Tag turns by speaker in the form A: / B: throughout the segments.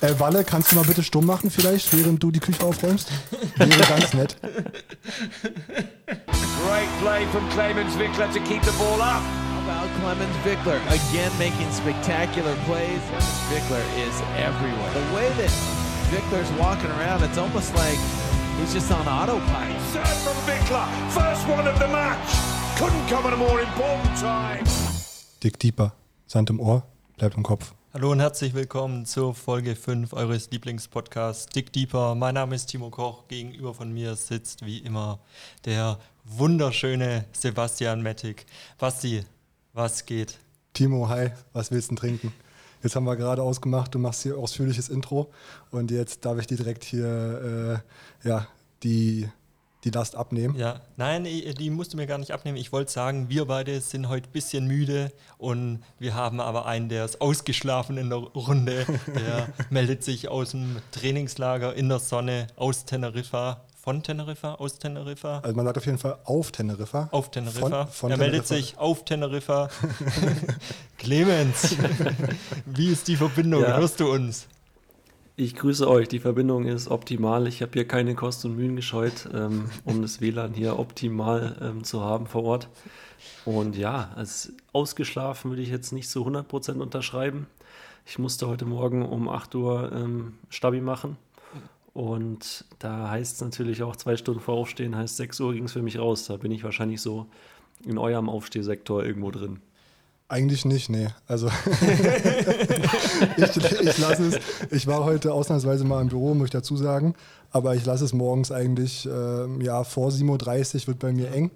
A: Äh, Walle, kannst du mal bitte stumm machen vielleicht, während du die Küche aufräumst? Wäre ganz nett.
B: Great play from Clemens Wickler to keep the ball up.
C: How about Clemens Vickler again making spectacular plays? Vickler is everywhere. The way that Vickler's walking around, it's almost like he's just on autopilot.
B: Serve from Vickler, first one of the match. Couldn't come at a more important time.
A: Dick Deeper, Sand im Ohr, bleibt im Kopf.
D: Hallo und herzlich willkommen zur Folge 5 eures Lieblingspodcasts Dick Deeper. Mein Name ist Timo Koch. Gegenüber von mir sitzt wie immer der wunderschöne Sebastian Mettig. Basti, was geht?
A: Timo, hi, was willst du trinken? Jetzt haben wir gerade ausgemacht, du machst hier ausführliches Intro und jetzt darf ich dir direkt hier äh, ja, die, die Last abnehmen.
D: Ja, nein, die musst du mir gar nicht abnehmen. Ich wollte sagen, wir beide sind heute ein bisschen müde und wir haben aber einen, der ist ausgeschlafen in der Runde. Der meldet sich aus dem Trainingslager in der Sonne aus Teneriffa. Von Teneriffa? Aus Teneriffa?
A: Also man sagt auf jeden Fall auf Teneriffa.
D: Auf Teneriffa.
A: Von, von
D: er meldet
A: Teneriffa.
D: sich auf Teneriffa. Clemens, wie ist die Verbindung?
E: Ja.
D: Hörst du uns?
E: Ich grüße euch. Die Verbindung ist optimal. Ich habe hier keine Kosten und Mühen gescheut, ähm, um das WLAN hier optimal ähm, zu haben vor Ort. Und ja, als ausgeschlafen würde ich jetzt nicht zu 100% unterschreiben. Ich musste heute Morgen um 8 Uhr ähm, Stabi machen. Und da heißt es natürlich auch zwei Stunden vor Aufstehen, heißt 6 Uhr ging es für mich raus. Da bin ich wahrscheinlich so in eurem Aufstehsektor irgendwo drin.
A: Eigentlich nicht, nee. Also ich, ich lasse es. Ich war heute ausnahmsweise mal im Büro, muss ich dazu sagen. Aber ich lasse es morgens eigentlich, ähm, ja, vor 7.30 Uhr wird bei mir eng.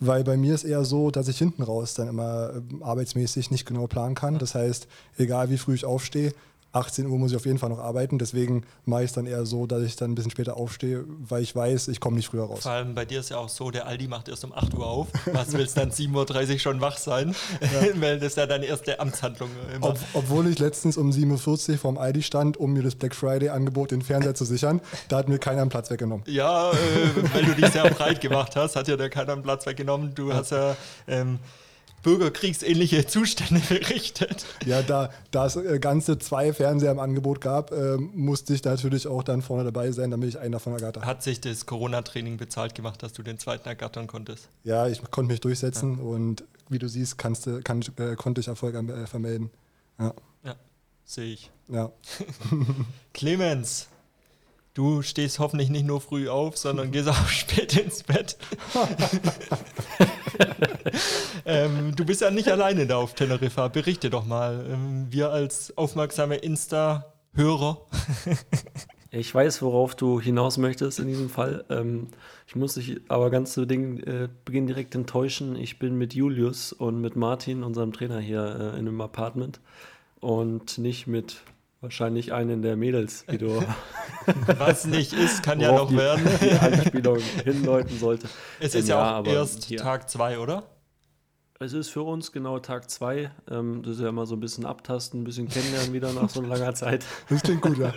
A: Weil bei mir ist eher so, dass ich hinten raus dann immer ähm, arbeitsmäßig nicht genau planen kann. Das heißt, egal wie früh ich aufstehe, 18 Uhr muss ich auf jeden Fall noch arbeiten. Deswegen mache ich es dann eher so, dass ich dann ein bisschen später aufstehe, weil ich weiß, ich komme nicht früher raus.
D: Vor allem bei dir ist ja auch so, der Aldi macht erst um 8 Uhr auf. Was willst dann 7.30 Uhr schon wach sein? Weil das ist ja deine erste Amtshandlung immer.
A: Ob, obwohl ich letztens um 7.40 Uhr vorm Aldi stand, um mir das Black Friday-Angebot den Fernseher zu sichern, da hat mir keiner einen Platz weggenommen.
D: Ja, äh, weil du dich sehr breit gemacht hast, hat ja da keiner einen Platz weggenommen. Du hast ja ähm, bürgerkriegsähnliche Zustände berichtet.
A: Ja, da, da es äh, ganze zwei Fernseher im Angebot gab, ähm, musste ich natürlich auch dann vorne dabei sein, damit ich einen davon ergattert.
D: Hat sich das Corona-Training bezahlt gemacht, dass du den zweiten ergattern konntest?
A: Ja, ich konnte mich durchsetzen und wie du siehst, kannst, kann, äh, konnte ich Erfolg äh, vermelden. Ja,
D: Ja, sehe ich.
A: ja.
D: Clemens, du stehst hoffentlich nicht nur früh auf, sondern gehst auch spät ins Bett. ähm, du bist ja nicht alleine da auf Teneriffa. Berichte doch mal. Ähm, wir als aufmerksame Insta-Hörer.
E: Ich weiß, worauf du hinaus möchtest in diesem Fall. Ähm, ich muss dich aber ganz zu Ding, äh, Beginn direkt enttäuschen. Ich bin mit Julius und mit Martin, unserem Trainer hier, äh, in einem Apartment und nicht mit wahrscheinlich einen der Mädels, die du
D: Was nicht ist, kann ja noch
E: die,
D: werden.
E: die Anspielung hindeuten sollte.
D: Es
E: Ähm,
D: ist ja, auch erst
E: hier-
D: Tag 2, oder?
E: Es ist für uns genau Tag zwei. Ähm, das ist ja immer so ein bisschen abtasten, ein bisschen kennenlernen wieder nach so langer Zeit.
A: Das klingt gut, ja.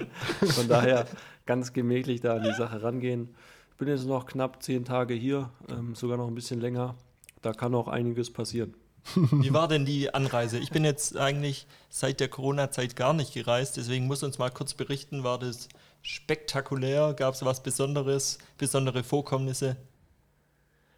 E: Von daher ganz gemächlich da an die Sache rangehen. Ich bin jetzt noch knapp zehn Tage hier, ähm, sogar noch ein bisschen länger. Da kann auch einiges passieren.
D: Wie war denn die Anreise? Ich bin jetzt eigentlich seit der Corona-Zeit gar nicht gereist, deswegen muss uns mal kurz berichten, war das spektakulär? Gab es was Besonderes, besondere Vorkommnisse?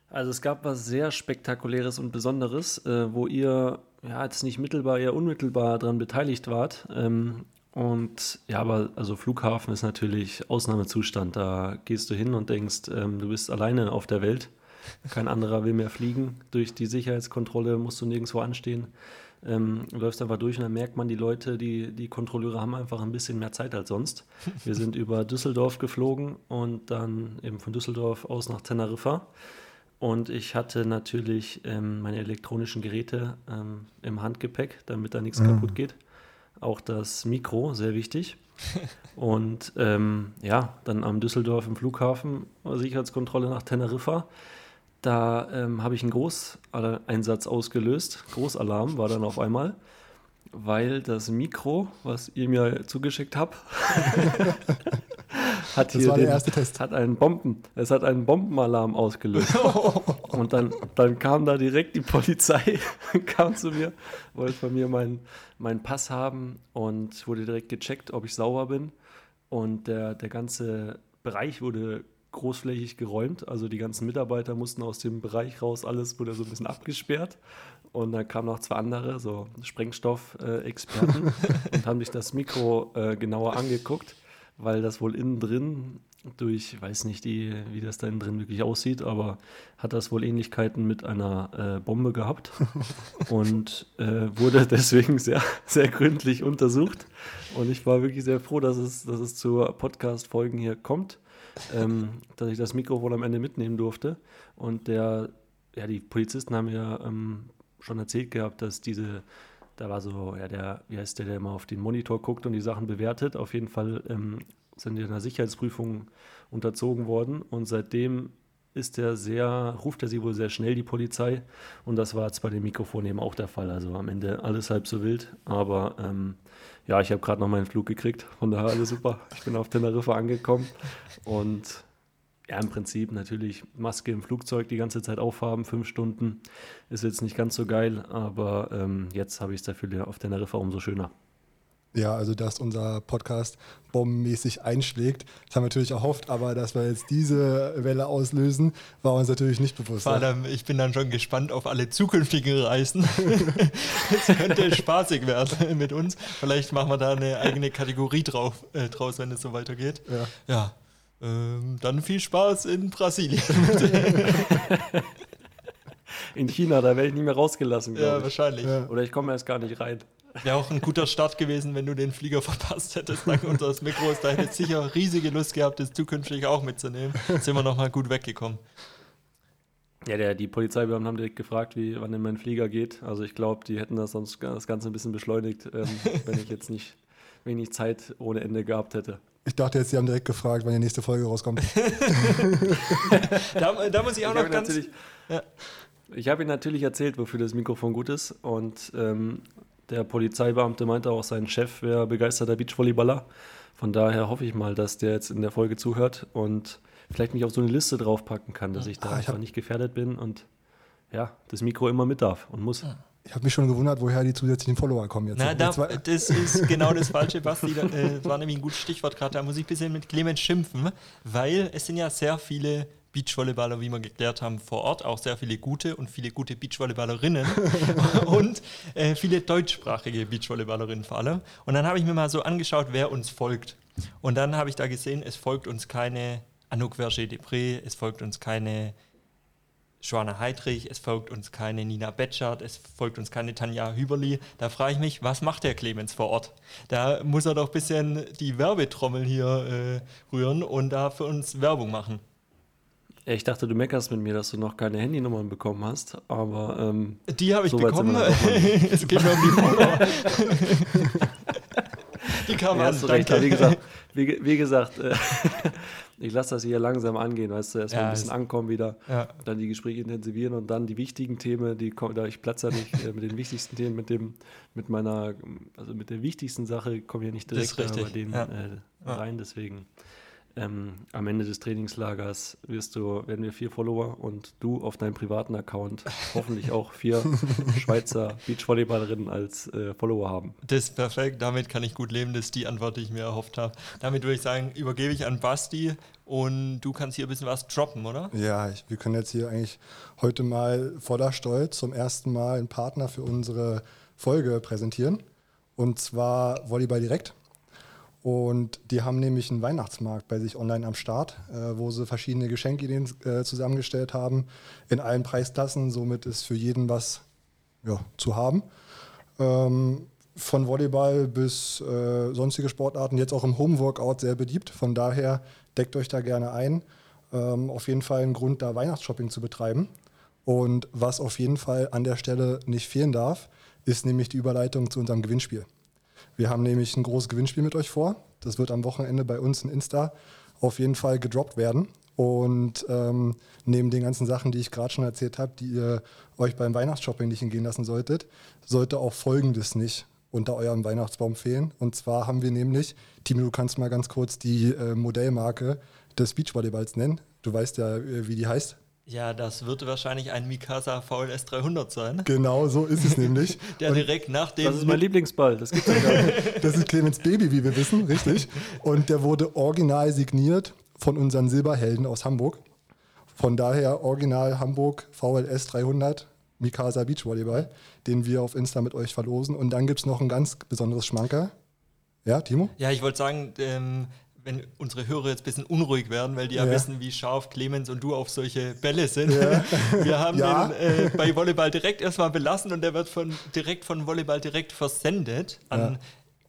E: Also es gab was sehr Spektakuläres und Besonderes, äh, wo ihr ja jetzt nicht mittelbar, eher unmittelbar daran beteiligt wart. Ähm, und ja, aber also Flughafen ist natürlich Ausnahmezustand. Da gehst du hin und denkst, ähm, du bist alleine auf der Welt. Kein anderer will mehr fliegen. Durch die Sicherheitskontrolle musst du nirgendwo anstehen. Ähm, du läufst einfach durch und dann merkt man, die Leute, die, die Kontrolleure haben einfach ein bisschen mehr Zeit als sonst. Wir sind über Düsseldorf geflogen und dann eben von Düsseldorf aus nach Teneriffa. Und ich hatte natürlich ähm, meine elektronischen Geräte ähm, im Handgepäck, damit da nichts kaputt geht. Auch das Mikro, sehr wichtig. Und ähm, ja, dann am Düsseldorf im Flughafen, Sicherheitskontrolle nach Teneriffa. Da ähm, habe ich einen Großeinsatz ausgelöst. Großalarm war dann auf einmal, weil das Mikro, was ihr mir zugeschickt habt, hat
A: Das
E: hier den, hat einen Bomben, es hat einen Bombenalarm ausgelöst. und dann, dann kam da direkt die Polizei, kam zu mir, wollte von mir meinen meinen Pass haben und wurde direkt gecheckt, ob ich sauber bin. Und der, der ganze Bereich wurde großflächig geräumt. Also die ganzen Mitarbeiter mussten aus dem Bereich raus, alles wurde so ein bisschen abgesperrt. Und dann kamen noch zwei andere, so Sprengstoff-Experten, und haben sich das Mikro äh, genauer angeguckt, weil das wohl innen drin durch, ich weiß nicht, die, wie das da innen drin wirklich aussieht, aber hat das wohl Ähnlichkeiten mit einer äh, Bombe gehabt und äh, wurde deswegen sehr, sehr gründlich untersucht. Und ich war wirklich sehr froh, dass es, dass es zu Podcast-Folgen hier kommt, ähm, dass ich das Mikrofon am Ende mitnehmen durfte. Und der, ja, die Polizisten haben ja ähm, schon erzählt gehabt, dass diese, da war so, ja, der, wie heißt der, der immer auf den Monitor guckt und die Sachen bewertet. Auf jeden Fall ähm, sind die einer Sicherheitsprüfung unterzogen worden und seitdem ist er sehr, ruft er sie wohl sehr schnell, die Polizei. Und das war jetzt bei dem Mikrofon eben auch der Fall. Also am Ende alles halb so wild. Aber ähm, ja, ich habe gerade noch meinen Flug gekriegt. Von daher alles super. Ich bin auf Teneriffa angekommen. Und ja, im Prinzip natürlich Maske im Flugzeug die ganze Zeit aufhaben, fünf Stunden. Ist jetzt nicht ganz so geil, aber ähm, jetzt habe ich es dafür auf Teneriffa umso schöner.
A: Ja, also dass unser Podcast bombenmäßig einschlägt. Das haben wir natürlich erhofft, aber dass wir jetzt diese Welle auslösen, war uns natürlich nicht bewusst.
D: Vor allem, ich bin dann schon gespannt auf alle zukünftigen Reisen. Es könnte spaßig werden mit uns. Vielleicht machen wir da eine eigene Kategorie drauf, äh, draus, wenn es so weitergeht.
A: Ja.
D: Ja. Ähm, dann viel Spaß in Brasilien.
E: In China, da werde ich nicht mehr rausgelassen,
D: ja,
E: glaube ich.
D: wahrscheinlich.
A: Ja.
E: Oder ich komme erst gar nicht rein.
D: Wäre auch ein guter Start gewesen, wenn du den Flieger verpasst hättest dank unseres Mikros. Da hättest du sicher riesige Lust gehabt, das zukünftig auch mitzunehmen. Sind wir nochmal gut weggekommen.
E: Ja, der, die Polizeibeamten haben direkt gefragt, wie, wann denn mein Flieger geht. Also ich glaube, die hätten das sonst das Ganze ein bisschen beschleunigt, ähm, wenn ich jetzt nicht wenig Zeit ohne Ende gehabt hätte.
A: Ich dachte jetzt, Sie haben direkt gefragt, wann die nächste Folge rauskommt.
D: Da, da muss ich auch
E: Ich
D: noch ganz. Ja.
E: ich habe ihm natürlich erzählt, wofür das Mikrofon gut ist. Und ähm, der Polizeibeamte meinte auch, sein Chef wäre begeisterter Beachvolleyballer. Von daher hoffe ich mal, dass der jetzt in der Folge zuhört und vielleicht mich auf so eine Liste draufpacken kann, dass ich da
A: Ah, ich
E: einfach nicht gefährdet bin und ja, das Mikro immer mit darf und muss.
A: Ich habe mich schon gewundert, woher die zusätzlichen Follower kommen jetzt.
D: Na, da, das ist genau das Falsche, Basti. Äh, war nämlich ein gutes Stichwort gerade. Da muss ich ein bisschen mit Clemens schimpfen, weil es sind ja sehr viele Beachvolleyballer, wie wir geklärt haben, vor Ort. Auch sehr viele gute und viele gute Beachvolleyballerinnen und äh, viele deutschsprachige Beachvolleyballerinnen vor allem. Und dann habe ich mir mal so angeschaut, wer uns folgt. Und dann habe ich da gesehen, es folgt uns keine Anouk Verger-Depré, es folgt uns keine Joanna Heidrich, es folgt uns keine Nina Betschart, es folgt uns keine Tanja Hüberli. Da frage ich mich, was macht der Clemens vor Ort? Da muss er doch ein bisschen die Werbetrommel hier äh, rühren und da für uns Werbung machen.
E: Ich dachte, du meckerst mit mir, dass du noch keine Handynummern bekommen hast, aber ähm,
D: Die habe ich
E: So
D: bekommen. es geht mir um die Follower. die kamen
E: Ja,
D: an,
E: hast du recht. Aber
D: danke.
E: Wie gesagt, wie, wie gesagt äh, ich lasse das hier langsam angehen, weißt du, erstmal
D: Ja,
E: ein bisschen ankommen wieder,
D: Ja.
E: dann die Gespräche intensivieren und dann die wichtigen Themen, die kommen, da ich platze ja nicht äh, mit den wichtigsten Themen, mit dem, mit meiner, also mit der wichtigsten Sache komme ich ja nicht direkt bei denen äh, rein, deswegen. Ähm, am Ende des Trainingslagers wirst du, werden wir vier Follower und du auf deinem privaten Account hoffentlich auch vier Schweizer Beachvolleyballerinnen als äh, Follower haben.
D: Das ist perfekt, damit kann ich gut leben, das ist die Antwort, die ich mir erhofft habe. Damit würde ich sagen, übergebe ich an Basti und du kannst hier ein bisschen was droppen, oder?
A: ja, ich, wir können jetzt hier eigentlich heute mal voller Stolz zum ersten Mal einen Partner für unsere Folge präsentieren. Und zwar Volleyball Direkt. Und die haben nämlich einen Weihnachtsmarkt bei sich online am Start, äh, wo sie verschiedene Geschenkideen äh, zusammengestellt haben in allen Preisklassen. Somit ist für jeden was ja, zu haben. Ähm, von Volleyball bis äh, sonstige Sportarten, jetzt auch im Homeworkout sehr beliebt. Von daher deckt euch da gerne ein. Ähm, auf jeden Fall ein Grund, da Weihnachtsshopping zu betreiben. Und was auf jeden Fall an der Stelle nicht fehlen darf, ist nämlich die Überleitung zu unserem Gewinnspiel. Wir haben nämlich ein großes Gewinnspiel mit euch vor. Das wird am Wochenende bei uns in Insta auf jeden Fall gedroppt werden. Und ähm, neben den ganzen Sachen, die ich gerade schon erzählt habe, die ihr euch beim Weihnachtsshopping nicht entgehen lassen solltet, sollte auch Folgendes nicht unter eurem Weihnachtsbaum fehlen. Und zwar haben wir nämlich, Timo, du kannst mal ganz kurz die äh, Modellmarke des Beachvolleyballs nennen. Du weißt ja, äh, wie die heißt.
D: Ja, das wird wahrscheinlich ein Mikasa VLS 300 sein.
A: Genau, so ist es nämlich.
D: Der direkt nach dem.
E: Das ist mein Lieblingsball, das gibt's ja gar nicht.
A: Das ist Clemens Baby, wie wir wissen, richtig. Und der wurde original signiert von unseren Silberhelden aus Hamburg. Von daher original Hamburg VLS 300 Mikasa Beachvolleyball, den wir auf Insta mit euch verlosen. Und dann gibt es noch ein ganz besonderes Schmanker. Ja, Timo?
D: Ja, ich wollte sagen, ähm, wenn unsere Hörer jetzt ein bisschen unruhig werden, weil die ja,
A: Ja.
D: wissen, wie scharf Clemens und du auf solche Bälle sind. Wir haben
A: Ja.
D: den äh, bei Volleyball direkt erstmal belassen und der wird von, direkt von Volleyball direkt versendet an
A: Ja.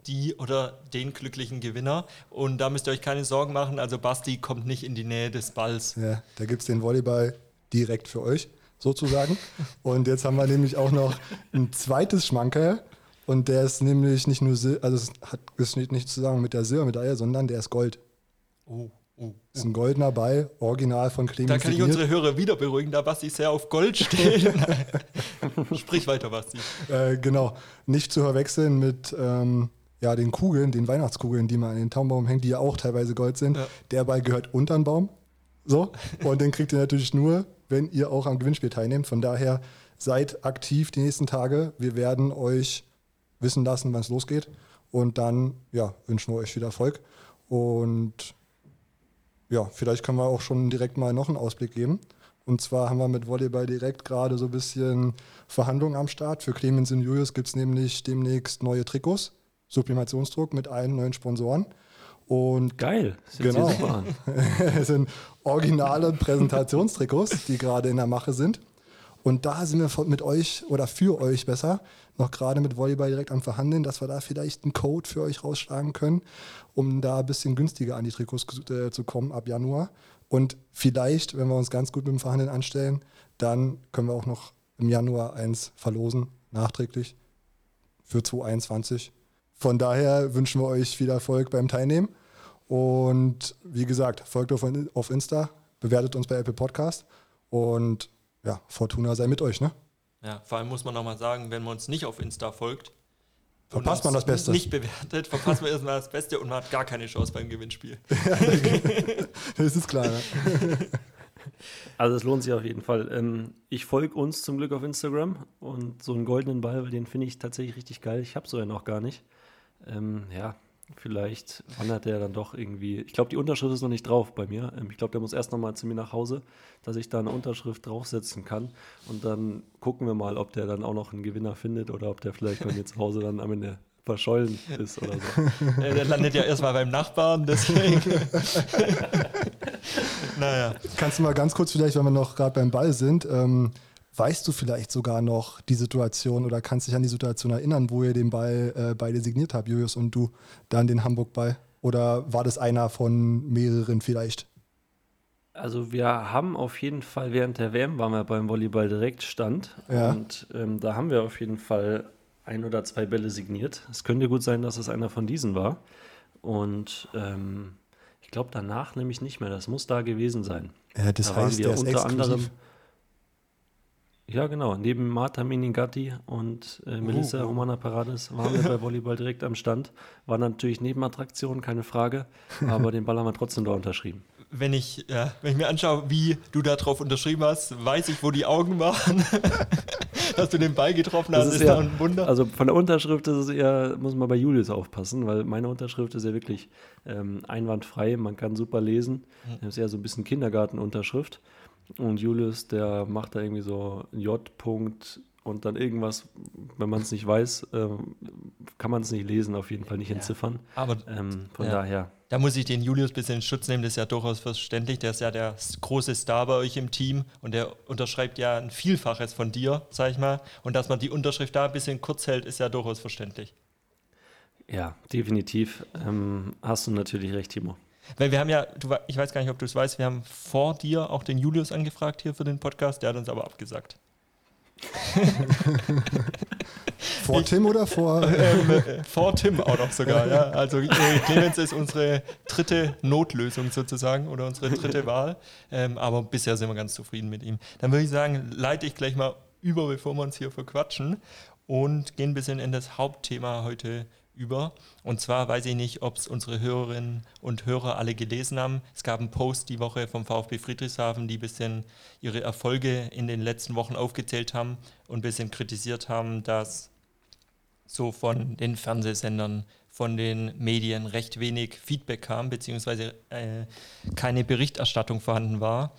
D: die oder den glücklichen Gewinner. Und da müsst ihr euch keine Sorgen machen. Also Basti kommt nicht in die Nähe des Balls.
A: Ja, da gibt es den Volleyball direkt für euch, sozusagen. Und jetzt haben wir nämlich auch noch ein zweites Schmankerl. Und der ist nämlich nicht nur, Sil also es hat es steht nicht zusammen mit der Silbermedaille, sondern der ist Gold.
D: Oh, oh.
A: Das ist ein goldener Ball, original von Clemens
D: Da kann ich
A: signiert.
D: unsere Hörer wieder beruhigen, da Basti sehr auf Gold steht. Sprich weiter, Basti.
A: Äh, genau, nicht zu verwechseln mit ähm, ja, den Kugeln, den Weihnachtskugeln, die man an den Taumbaum hängt, die ja auch teilweise Gold sind.
D: Ja.
A: Der Ball gehört unter den Baum. So, und den kriegt ihr natürlich nur, wenn ihr auch am Gewinnspiel teilnehmt. Von daher seid aktiv die nächsten Tage. Wir werden euch wissen lassen, wann es losgeht. Und dann ja, wünschen wir euch viel Erfolg. Und ja, vielleicht können wir auch schon direkt mal noch einen Ausblick geben. Und zwar haben wir mit Volleyball direkt gerade so ein bisschen Verhandlungen am Start. Für Clemens und Julius gibt es nämlich demnächst neue Trikots, Sublimationsdruck mit allen neuen Sponsoren. Und
E: Geil,
A: Genau. es sind originale Präsentationstrikots, die gerade in der Mache sind. Und da sind wir mit euch oder für euch besser noch gerade mit Volleyball direkt am Verhandeln, dass wir da vielleicht einen Code für euch rausschlagen können, um da ein bisschen günstiger an die Trikots äh, zu kommen ab Januar. Und vielleicht, wenn wir uns ganz gut mit dem Verhandeln anstellen, dann können wir auch noch im Januar eins verlosen, nachträglich für 2021. Von daher wünschen wir euch viel Erfolg beim Teilnehmen. Und wie gesagt, folgt auf, auf Insta, bewertet uns bei Apple Podcast und ja, Fortuna sei mit euch, ne?
D: Ja, vor allem muss man nochmal sagen, wenn man uns nicht auf Insta folgt,
A: Verpasst man das Beste.
D: Nicht bewertet, verpasst man erstmal das Beste und man hat gar keine Chance beim Gewinnspiel.
A: Das ist klar. Ne?
E: Also es lohnt sich auf jeden Fall. Ähm, ich folge uns zum Glück auf Instagram und so einen goldenen Ball, weil den finde ich tatsächlich richtig geil. Ich habe so ja noch gar nicht. Ähm, ja, vielleicht wandert der dann doch irgendwie. Ich glaube, die Unterschrift ist noch nicht drauf bei mir. Ähm, ich glaube, der muss erst noch mal zu mir nach Hause, dass ich da eine Unterschrift draufsetzen kann. Und dann gucken wir mal, ob der dann auch noch einen Gewinner findet oder ob der vielleicht bei mir zu Hause dann am Ende verschollen ist oder so.
D: Äh, der landet ja erstmal beim Nachbarn, deswegen. naja.
A: Kannst du mal ganz kurz vielleicht, wenn wir noch gerade beim Ball sind, ähm, weißt du vielleicht sogar noch die Situation oder kannst dich an die Situation erinnern, wo ihr den Ball äh, beide signiert habt, Julius und du, dann den Hamburg-Ball? Oder war das einer von mehreren vielleicht?
E: Also wir haben auf jeden Fall während der WM waren wir beim Volleyball direkt stand
A: Ja.
E: und ähm, da haben wir auf jeden Fall ein oder zwei Bälle signiert. Es könnte gut sein, dass es einer von diesen war und ähm, ich glaube danach nämlich nicht mehr. Das muss da gewesen sein.
A: Ja, das
E: da waren
A: heißt,
E: wir
A: der ist
E: unter
A: exklusiv.
E: anderem ja genau neben Marta Meningatti und äh, Melissa
A: Oh, oh.
E: Romana Parades waren wir bei Volleyball direkt am Stand. War natürlich Nebenattraktion, keine Frage, aber den Ball haben wir trotzdem da unterschrieben.
D: Wenn ich, ja, wenn ich mir anschaue, wie du da drauf unterschrieben hast, weiß ich, wo die Augen waren. Dass du den Ball getroffen hast,
E: Das
D: ist,
E: ist ja-
D: ein Wunder.
E: Also von der Unterschrift ist es eher, muss man bei Julius aufpassen, weil meine Unterschrift ist ja wirklich ähm, einwandfrei, man kann super lesen. Das ist eher so ein bisschen Kindergartenunterschrift. Und Julius, der macht da irgendwie so ein J-Punkt und dann irgendwas, wenn man es nicht weiß, ähm, kann man es nicht lesen, auf jeden Fall nicht entziffern.
D: Aber
E: Ähm, von
D: Ja.
E: daher,
D: da muss ich den Julius ein bisschen in Schutz nehmen, das ist ja durchaus verständlich. Der ist ja der große Star bei euch im Team und der unterschreibt ja ein Vielfaches von dir, sag ich mal. Und dass man die Unterschrift da ein bisschen kurz hält, ist ja durchaus verständlich.
E: ja, definitiv ähm, hast du natürlich recht, Timo.
D: Weil wir haben ja, du, ich weiß gar nicht, ob du es weißt, wir haben vor dir auch den Julius angefragt hier für den Podcast, der hat uns aber abgesagt.
A: Vor Tim oder vor?
D: ähm, äh, vor Tim auch noch sogar, ja. Also äh, Clemens ist unsere dritte Notlösung sozusagen oder unsere dritte Wahl. Ähm, aber bisher sind wir ganz zufrieden mit ihm. Dann würde ich sagen, leite ich gleich mal über, bevor wir uns hier verquatschen. und gehen ein bisschen in das Hauptthema heute über. Und zwar weiß ich nicht, ob es unsere Hörerinnen und Hörer alle gelesen haben. Es gab einen Post die Woche vom VfB Friedrichshafen, die ein bisschen ihre Erfolge in den letzten Wochen aufgezählt haben und ein bisschen kritisiert haben, dass so von den Fernsehsendern, von den Medien recht wenig Feedback kam, beziehungsweise äh, keine Berichterstattung vorhanden war.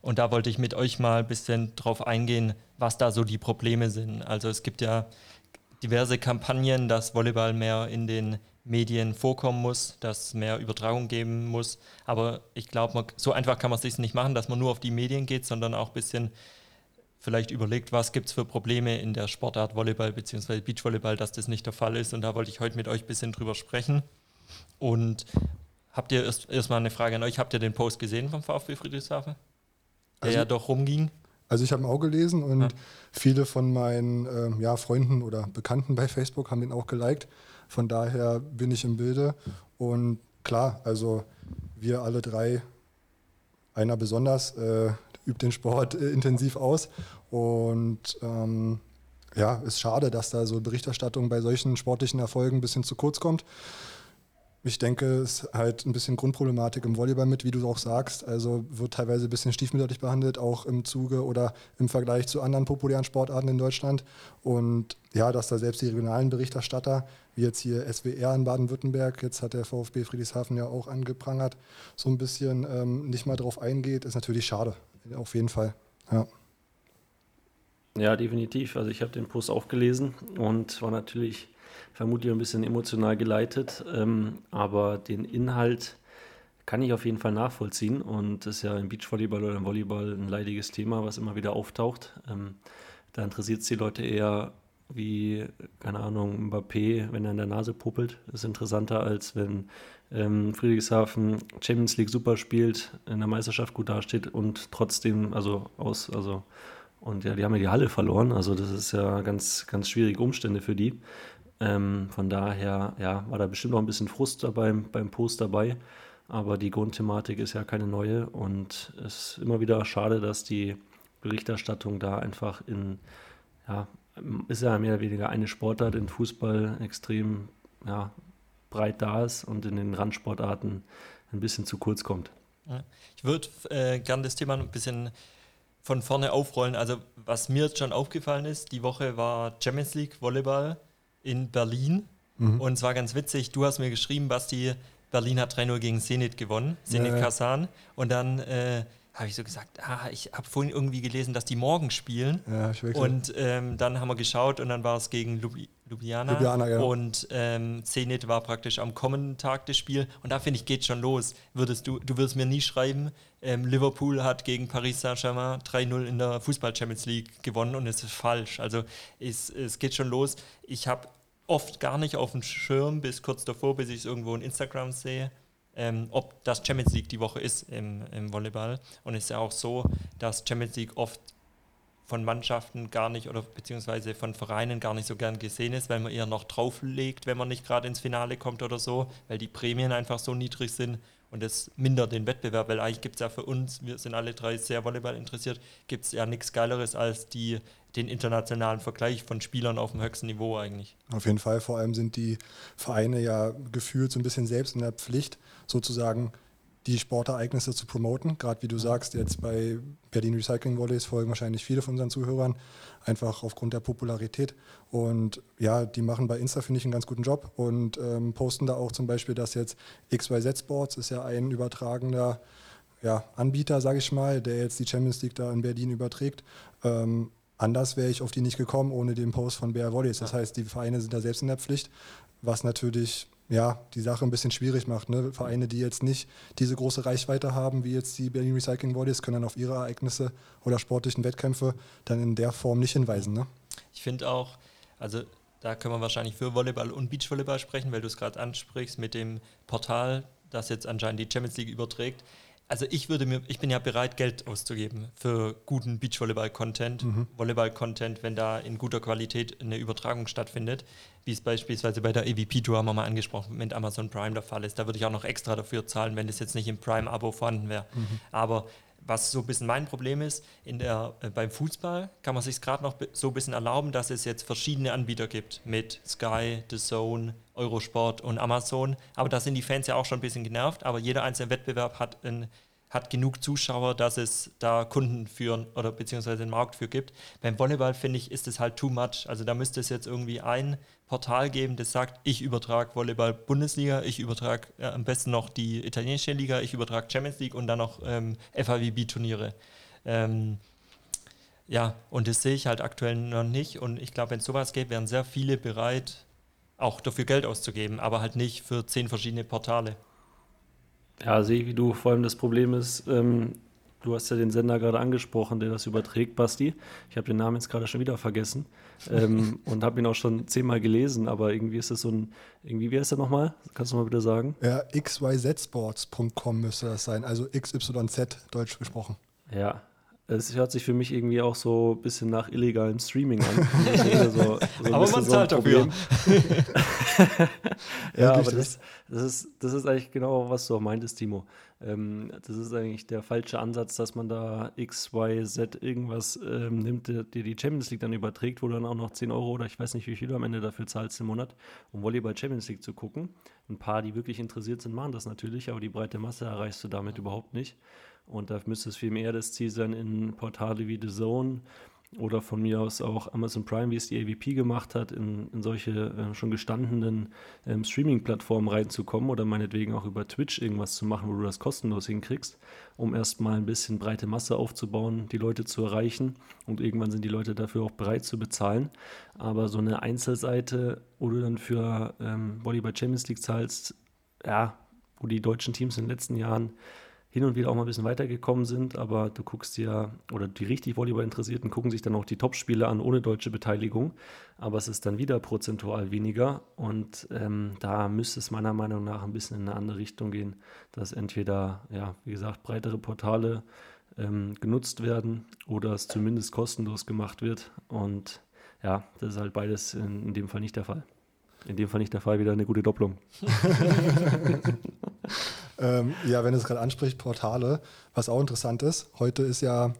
D: Und da wollte ich mit euch mal ein bisschen drauf eingehen, was da so die Probleme sind. Also es gibt ja diverse Kampagnen, dass Volleyball mehr in den Medien vorkommen muss, dass es mehr Übertragung geben muss. Aber ich glaube, so einfach kann man es sich nicht machen, dass man nur auf die Medien geht, sondern auch ein bisschen vielleicht überlegt, was gibt es für Probleme in der Sportart Volleyball bzw. Beachvolleyball, dass das nicht der Fall ist. Und da wollte ich heute mit euch ein bisschen drüber sprechen. Und habt ihr erst, erstmal eine Frage an euch, habt ihr den Post gesehen vom VfB Friedrichshafen? Der also, ja doch rumging.
A: Also ich habe ihn auch gelesen und ja. viele von meinen äh, ja, Freunden oder Bekannten bei Facebook haben ihn auch geliked. Von daher bin ich im Bilde. Und klar, also wir alle drei, einer besonders, äh, übt den Sport äh, intensiv aus. Und ähm, ja, ist schade, dass da so Berichterstattung bei solchen sportlichen Erfolgen ein bisschen zu kurz kommt. Ich denke, es ist halt ein bisschen Grundproblematik im Volleyball mit, wie du auch sagst. Also wird teilweise ein bisschen stiefmütterlich behandelt, auch im Zuge oder im Vergleich zu anderen populären Sportarten in Deutschland. Und ja, dass da selbst die regionalen Berichterstatter, wie jetzt hier SWR in Baden-Württemberg, jetzt hat der VfB Friedrichshafen ja auch angeprangert, so ein bisschen ähm, nicht mal drauf eingeht, ist natürlich schade. Auf jeden Fall. Ja.
E: Ja, definitiv. Also ich habe den Post auch gelesen und war natürlich vermutlich ein bisschen emotional geleitet, ähm, aber den Inhalt kann ich auf jeden Fall nachvollziehen und das ist ja im Beachvolleyball oder im Volleyball ein leidiges Thema, was immer wieder auftaucht. Ähm, da interessiert es die Leute eher wie, keine Ahnung, Mbappé, wenn er in der Nase puppelt. Ist interessanter, als wenn ähm, Friedrichshafen Champions League super spielt, in der Meisterschaft gut dasteht und trotzdem, also aus, also und ja, die haben ja die Halle verloren. Also das ist ja ganz, ganz schwierige Umstände für die. Ähm, von daher ja, war da bestimmt noch ein bisschen Frust dabei, beim Post dabei. Aber die Grundthematik ist ja keine neue und es ist immer wieder schade, dass die Berichterstattung da einfach in, ja, ist ja mehr oder weniger eine Sportart in Fußball extrem ja, breit da ist und in den Randsportarten ein bisschen zu kurz kommt.
D: Ich würde äh, gerne das Thema ein bisschen von vorne aufrollen. Also was mir jetzt schon aufgefallen ist, die Woche war Champions League Volleyball in Berlin. Mhm. Und es war ganz witzig, du hast mir geschrieben, Basti, Berlin hat 3-0 gegen Zenit gewonnen, Zenit ja, Kasan. Und dann äh, habe ich so gesagt, ah, ich habe vorhin irgendwie gelesen, dass die morgen spielen. Ja, und ähm, dann haben wir geschaut und dann war es gegen Lubi Ljubljana. Ljubljana ja. Und ähm, Zenit war praktisch am kommenden Tag das Spiel. Und da finde ich, geht schon los. Würdest du, du wirst mir nie schreiben, ähm, Liverpool hat gegen Paris Saint-Germain 3-0 in der Fußball-Champions League gewonnen und es ist falsch. Also es, es geht schon los. Ich habe oft gar nicht auf dem Schirm bis kurz davor, bis ich es irgendwo in Instagram sehe ähm, ob das Champions League die Woche ist im, im Volleyball. Und es ist ja auch so, dass Champions League oft von Mannschaften gar nicht oder beziehungsweise von Vereinen gar nicht so gern gesehen ist, weil man eher noch drauflegt, wenn man nicht gerade ins Finale kommt oder so, weil die Prämien einfach so niedrig sind und es mindert den Wettbewerb, weil eigentlich gibt es ja für uns, wir sind alle drei sehr Volleyball interessiert, gibt es ja nichts Geileres als die, den internationalen Vergleich von Spielern auf dem höchsten Niveau eigentlich.
A: Auf jeden Fall, vor allem sind die Vereine ja gefühlt so ein bisschen selbst in der Pflicht, sozusagen die Sportereignisse zu promoten. Gerade wie du sagst, jetzt bei Berlin Recycling Volleys folgen wahrscheinlich viele von unseren Zuhörern, einfach aufgrund der Popularität. Und ja, die machen bei Insta, finde ich, einen ganz guten Job und ähm, posten da auch zum Beispiel, dass jetzt XYZ Sports ist ja ein übertragender ja, Anbieter, sage ich mal, der jetzt die Champions League da in Berlin überträgt. Ähm, anders wäre ich auf die nicht gekommen ohne den Post von BR Volleys. Das heißt, die Vereine sind da selbst in der Pflicht, was natürlich ja, die Sache ein bisschen schwierig macht. Ne? Vereine, die jetzt nicht diese große Reichweite haben, wie jetzt die Berlin Recycling Bodies, können dann auf ihre Ereignisse oder sportlichen Wettkämpfe dann in der Form nicht hinweisen. Ne?
D: Ich finde auch, also da können wir wahrscheinlich für Volleyball und Beachvolleyball sprechen, weil du es gerade ansprichst mit dem Portal, das jetzt anscheinend die Champions League überträgt also ich würde mir, ich bin ja bereit, Geld auszugeben für guten Beachvolleyball-Content, mhm. Volleyball-Content, wenn da in guter Qualität eine Übertragung stattfindet, wie es beispielsweise bei der EVP-Tour haben wir mal angesprochen, mit Amazon Prime der Fall ist. Da würde ich auch noch extra dafür zahlen, wenn das jetzt nicht im Prime-Abo vorhanden wäre. Mhm. Aber was so ein bisschen mein Problem ist, in der, äh, beim Fußball kann man sich gerade noch so ein bisschen erlauben, dass es jetzt verschiedene Anbieter gibt mit Sky, The Zone, Eurosport und Amazon. Aber da sind die Fans ja auch schon ein bisschen genervt, aber jeder einzelne Wettbewerb hat, ein, hat genug Zuschauer, dass es da Kunden führen oder beziehungsweise einen Markt für gibt. Beim Volleyball finde ich, ist es halt too much. Also da müsste es jetzt irgendwie ein Portal geben, das sagt, ich übertrage Volleyball Bundesliga, ich übertrage äh, am besten noch die italienische Liga, ich übertrage Champions League und dann noch ähm, FAWB-Turniere. Ähm, ja, und das sehe ich halt aktuell noch nicht. Und ich glaube, wenn es sowas gäbe, wären sehr viele bereit, auch dafür Geld auszugeben, aber halt nicht für zehn verschiedene Portale.
E: Ja, sehe ich, wie du vor allem das Problem ist, ähm, Du hast ja den Sender gerade angesprochen, der das überträgt, Basti. Ich habe den Namen jetzt gerade schon wieder vergessen ähm, und habe ihn auch schon zehnmal gelesen, aber irgendwie ist es so ein, irgendwie, wie heißt der nochmal? Kannst du mal bitte sagen?
A: Ja, xyzsports.com müsste das sein, also XYZ, deutsch gesprochen.
E: Ja, es hört sich für mich irgendwie auch so ein bisschen nach illegalem Streaming an. so,
D: so aber man zahlt so dafür.
E: ja, aber das, das, ist, das ist eigentlich genau, was du auch meintest, Timo. Ähm, das ist eigentlich der falsche Ansatz, dass man da X, Y, Z irgendwas ähm, nimmt, der die Champions League dann überträgt, wo du dann auch noch 10 Euro oder ich weiß nicht, wie viel du am Ende dafür zahlst im Monat, um Volleyball Champions League zu gucken. Ein paar, die wirklich interessiert sind, machen das natürlich, aber die breite Masse erreichst du damit überhaupt nicht. Und da müsste es viel mehr das Ziel sein, in Portale wie The Zone oder von mir aus auch Amazon Prime, wie es die AVP gemacht hat, in, in solche äh, schon gestandenen ähm, Streaming-Plattformen reinzukommen oder meinetwegen auch über Twitch irgendwas zu machen, wo du das kostenlos hinkriegst, um erstmal ein bisschen breite Masse aufzubauen, die Leute zu erreichen und irgendwann sind die Leute dafür auch bereit zu bezahlen. Aber so eine Einzelseite, wo du dann für ähm, Volleyball Champions League zahlst, ja, wo die deutschen Teams in den letzten Jahren hin und wieder auch mal ein bisschen weitergekommen sind, aber du guckst dir, oder die richtig Volleyball-Interessierten gucken sich dann auch die Topspiele an ohne deutsche Beteiligung, aber es ist dann wieder prozentual weniger und ähm, da müsste es meiner Meinung nach ein bisschen in eine andere Richtung gehen, dass entweder, ja, wie gesagt, breitere Portale ähm, genutzt werden oder es zumindest kostenlos gemacht wird und ja, das ist halt beides in, in dem Fall nicht der Fall. In dem Fall nicht der Fall, wieder eine gute Doppelung.
A: ähm, ja, wenn es gerade anspricht, Portale, was auch interessant ist, heute ist ja,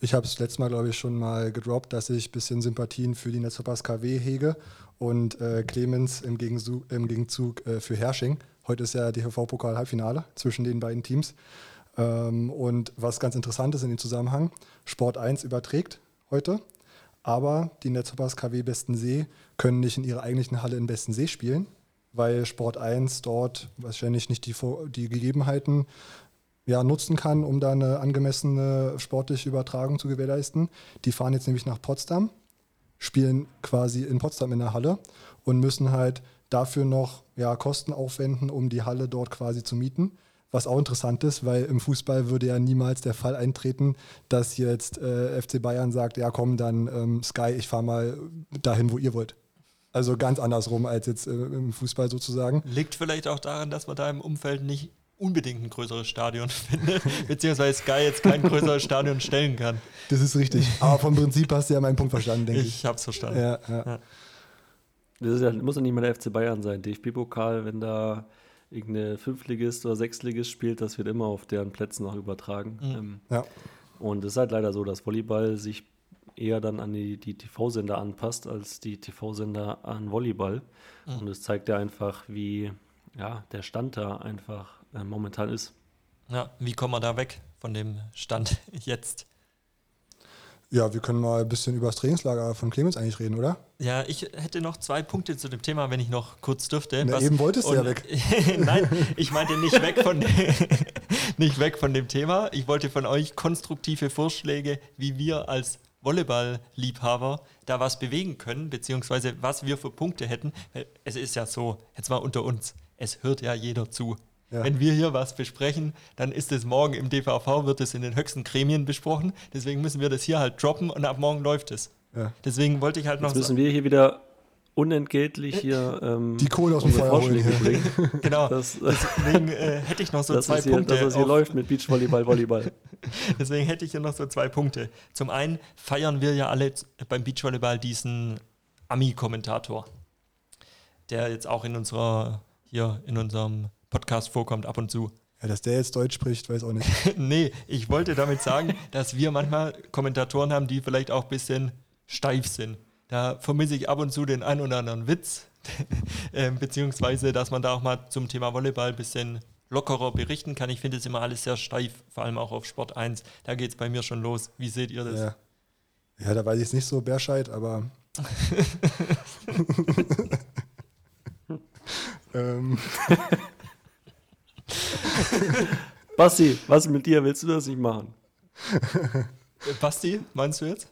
A: ich habe es letztes Mal, glaube ich, schon mal gedroppt, dass ich ein bisschen Sympathien für die Netzverpass KW hege und äh, Clemens im, Gegenzug, im Gegenzug äh, für Hersching. Heute ist ja DHV-Pokal-Halbfinale zwischen den beiden Teams. Ähm, und was ganz interessant ist in dem Zusammenhang, Sport 1 überträgt heute aber die Netzhoppers KW Bestensee können nicht in ihrer eigentlichen Halle in Bestensee spielen, weil Sport 1 dort wahrscheinlich nicht die, die Gegebenheiten ja, nutzen kann, um da eine angemessene sportliche Übertragung zu gewährleisten. Die fahren jetzt nämlich nach Potsdam, spielen quasi in Potsdam in der Halle und müssen halt dafür noch ja, Kosten aufwenden, um die Halle dort quasi zu mieten. Was auch interessant ist, weil im Fußball würde ja niemals der Fall eintreten, dass jetzt äh, FC Bayern sagt, ja komm, dann ähm, Sky, ich fahre mal dahin, wo ihr wollt. Also ganz andersrum als jetzt äh, im Fußball sozusagen.
D: Liegt vielleicht auch daran, dass man da im Umfeld nicht unbedingt ein größeres Stadion findet, beziehungsweise Sky jetzt kein größeres Stadion stellen kann.
A: Das ist richtig. Aber vom Prinzip hast du ja meinen Punkt verstanden, denke ich.
D: Ich habe es verstanden.
A: Ja, ja. Ja.
E: Das ja, muss ja nicht mal der FC Bayern sein. DFB-Pokal, wenn da irgendeine Fünftligist oder Sechstligist spielt, das wird immer auf deren Plätzen auch übertragen. Mhm. Ähm,
A: ja.
E: Und es ist halt leider so, dass Volleyball sich eher dann an die, die TV-Sender anpasst, als die TV-Sender an Volleyball. Mhm. Und es zeigt ja einfach, wie ja, der Stand da einfach äh, momentan ist.
D: Ja, wie kommen wir da weg von dem Stand jetzt?
A: Ja, wir können mal ein bisschen über das Trainingslager von Clemens eigentlich reden, oder?
D: Ja, ich hätte noch zwei Punkte zu dem Thema, wenn ich noch kurz dürfte.
A: Na, was, eben wolltest du ja weg.
D: Nein, ich meinte nicht weg, von nicht weg von dem Thema. Ich wollte von euch konstruktive Vorschläge, wie wir als Volleyball-Liebhaber da was bewegen können, beziehungsweise was wir für Punkte hätten. Es ist ja so, jetzt mal unter uns, es hört ja jeder zu. Ja. Wenn wir hier was besprechen, dann ist es morgen im DVV, wird es in den höchsten Gremien besprochen. Deswegen müssen wir das hier halt droppen und ab morgen läuft es. Ja. Deswegen wollte ich halt noch.
E: Jetzt müssen wir hier wieder unentgeltlich hier ähm,
A: die Kohle aus dem Feuer holen.
D: genau. Das, Deswegen äh, hätte ich noch so zwei
E: hier,
D: Punkte.
E: Dass es hier läuft mit Beachvolleyball, Volleyball.
D: Deswegen hätte ich hier noch so zwei Punkte. Zum einen feiern wir ja alle beim Beachvolleyball diesen Ami-Kommentator, der jetzt auch in unserer hier in unserem Podcast vorkommt ab und zu.
A: Ja, dass der jetzt Deutsch spricht, weiß auch nicht.
D: nee, ich wollte damit sagen, dass wir manchmal Kommentatoren haben, die vielleicht auch ein bisschen steif sind. Da vermisse ich ab und zu den ein oder anderen Witz, ähm, beziehungsweise, dass man da auch mal zum Thema Volleyball ein bisschen lockerer berichten kann. Ich finde es immer alles sehr steif, vor allem auch auf Sport 1. Da geht es bei mir schon los. Wie seht ihr das?
A: Ja, ja da weiß ich es nicht so Bärscheid, aber.
E: ähm. Basti, was mit dir? Willst du das nicht machen?
D: Basti, meinst du jetzt?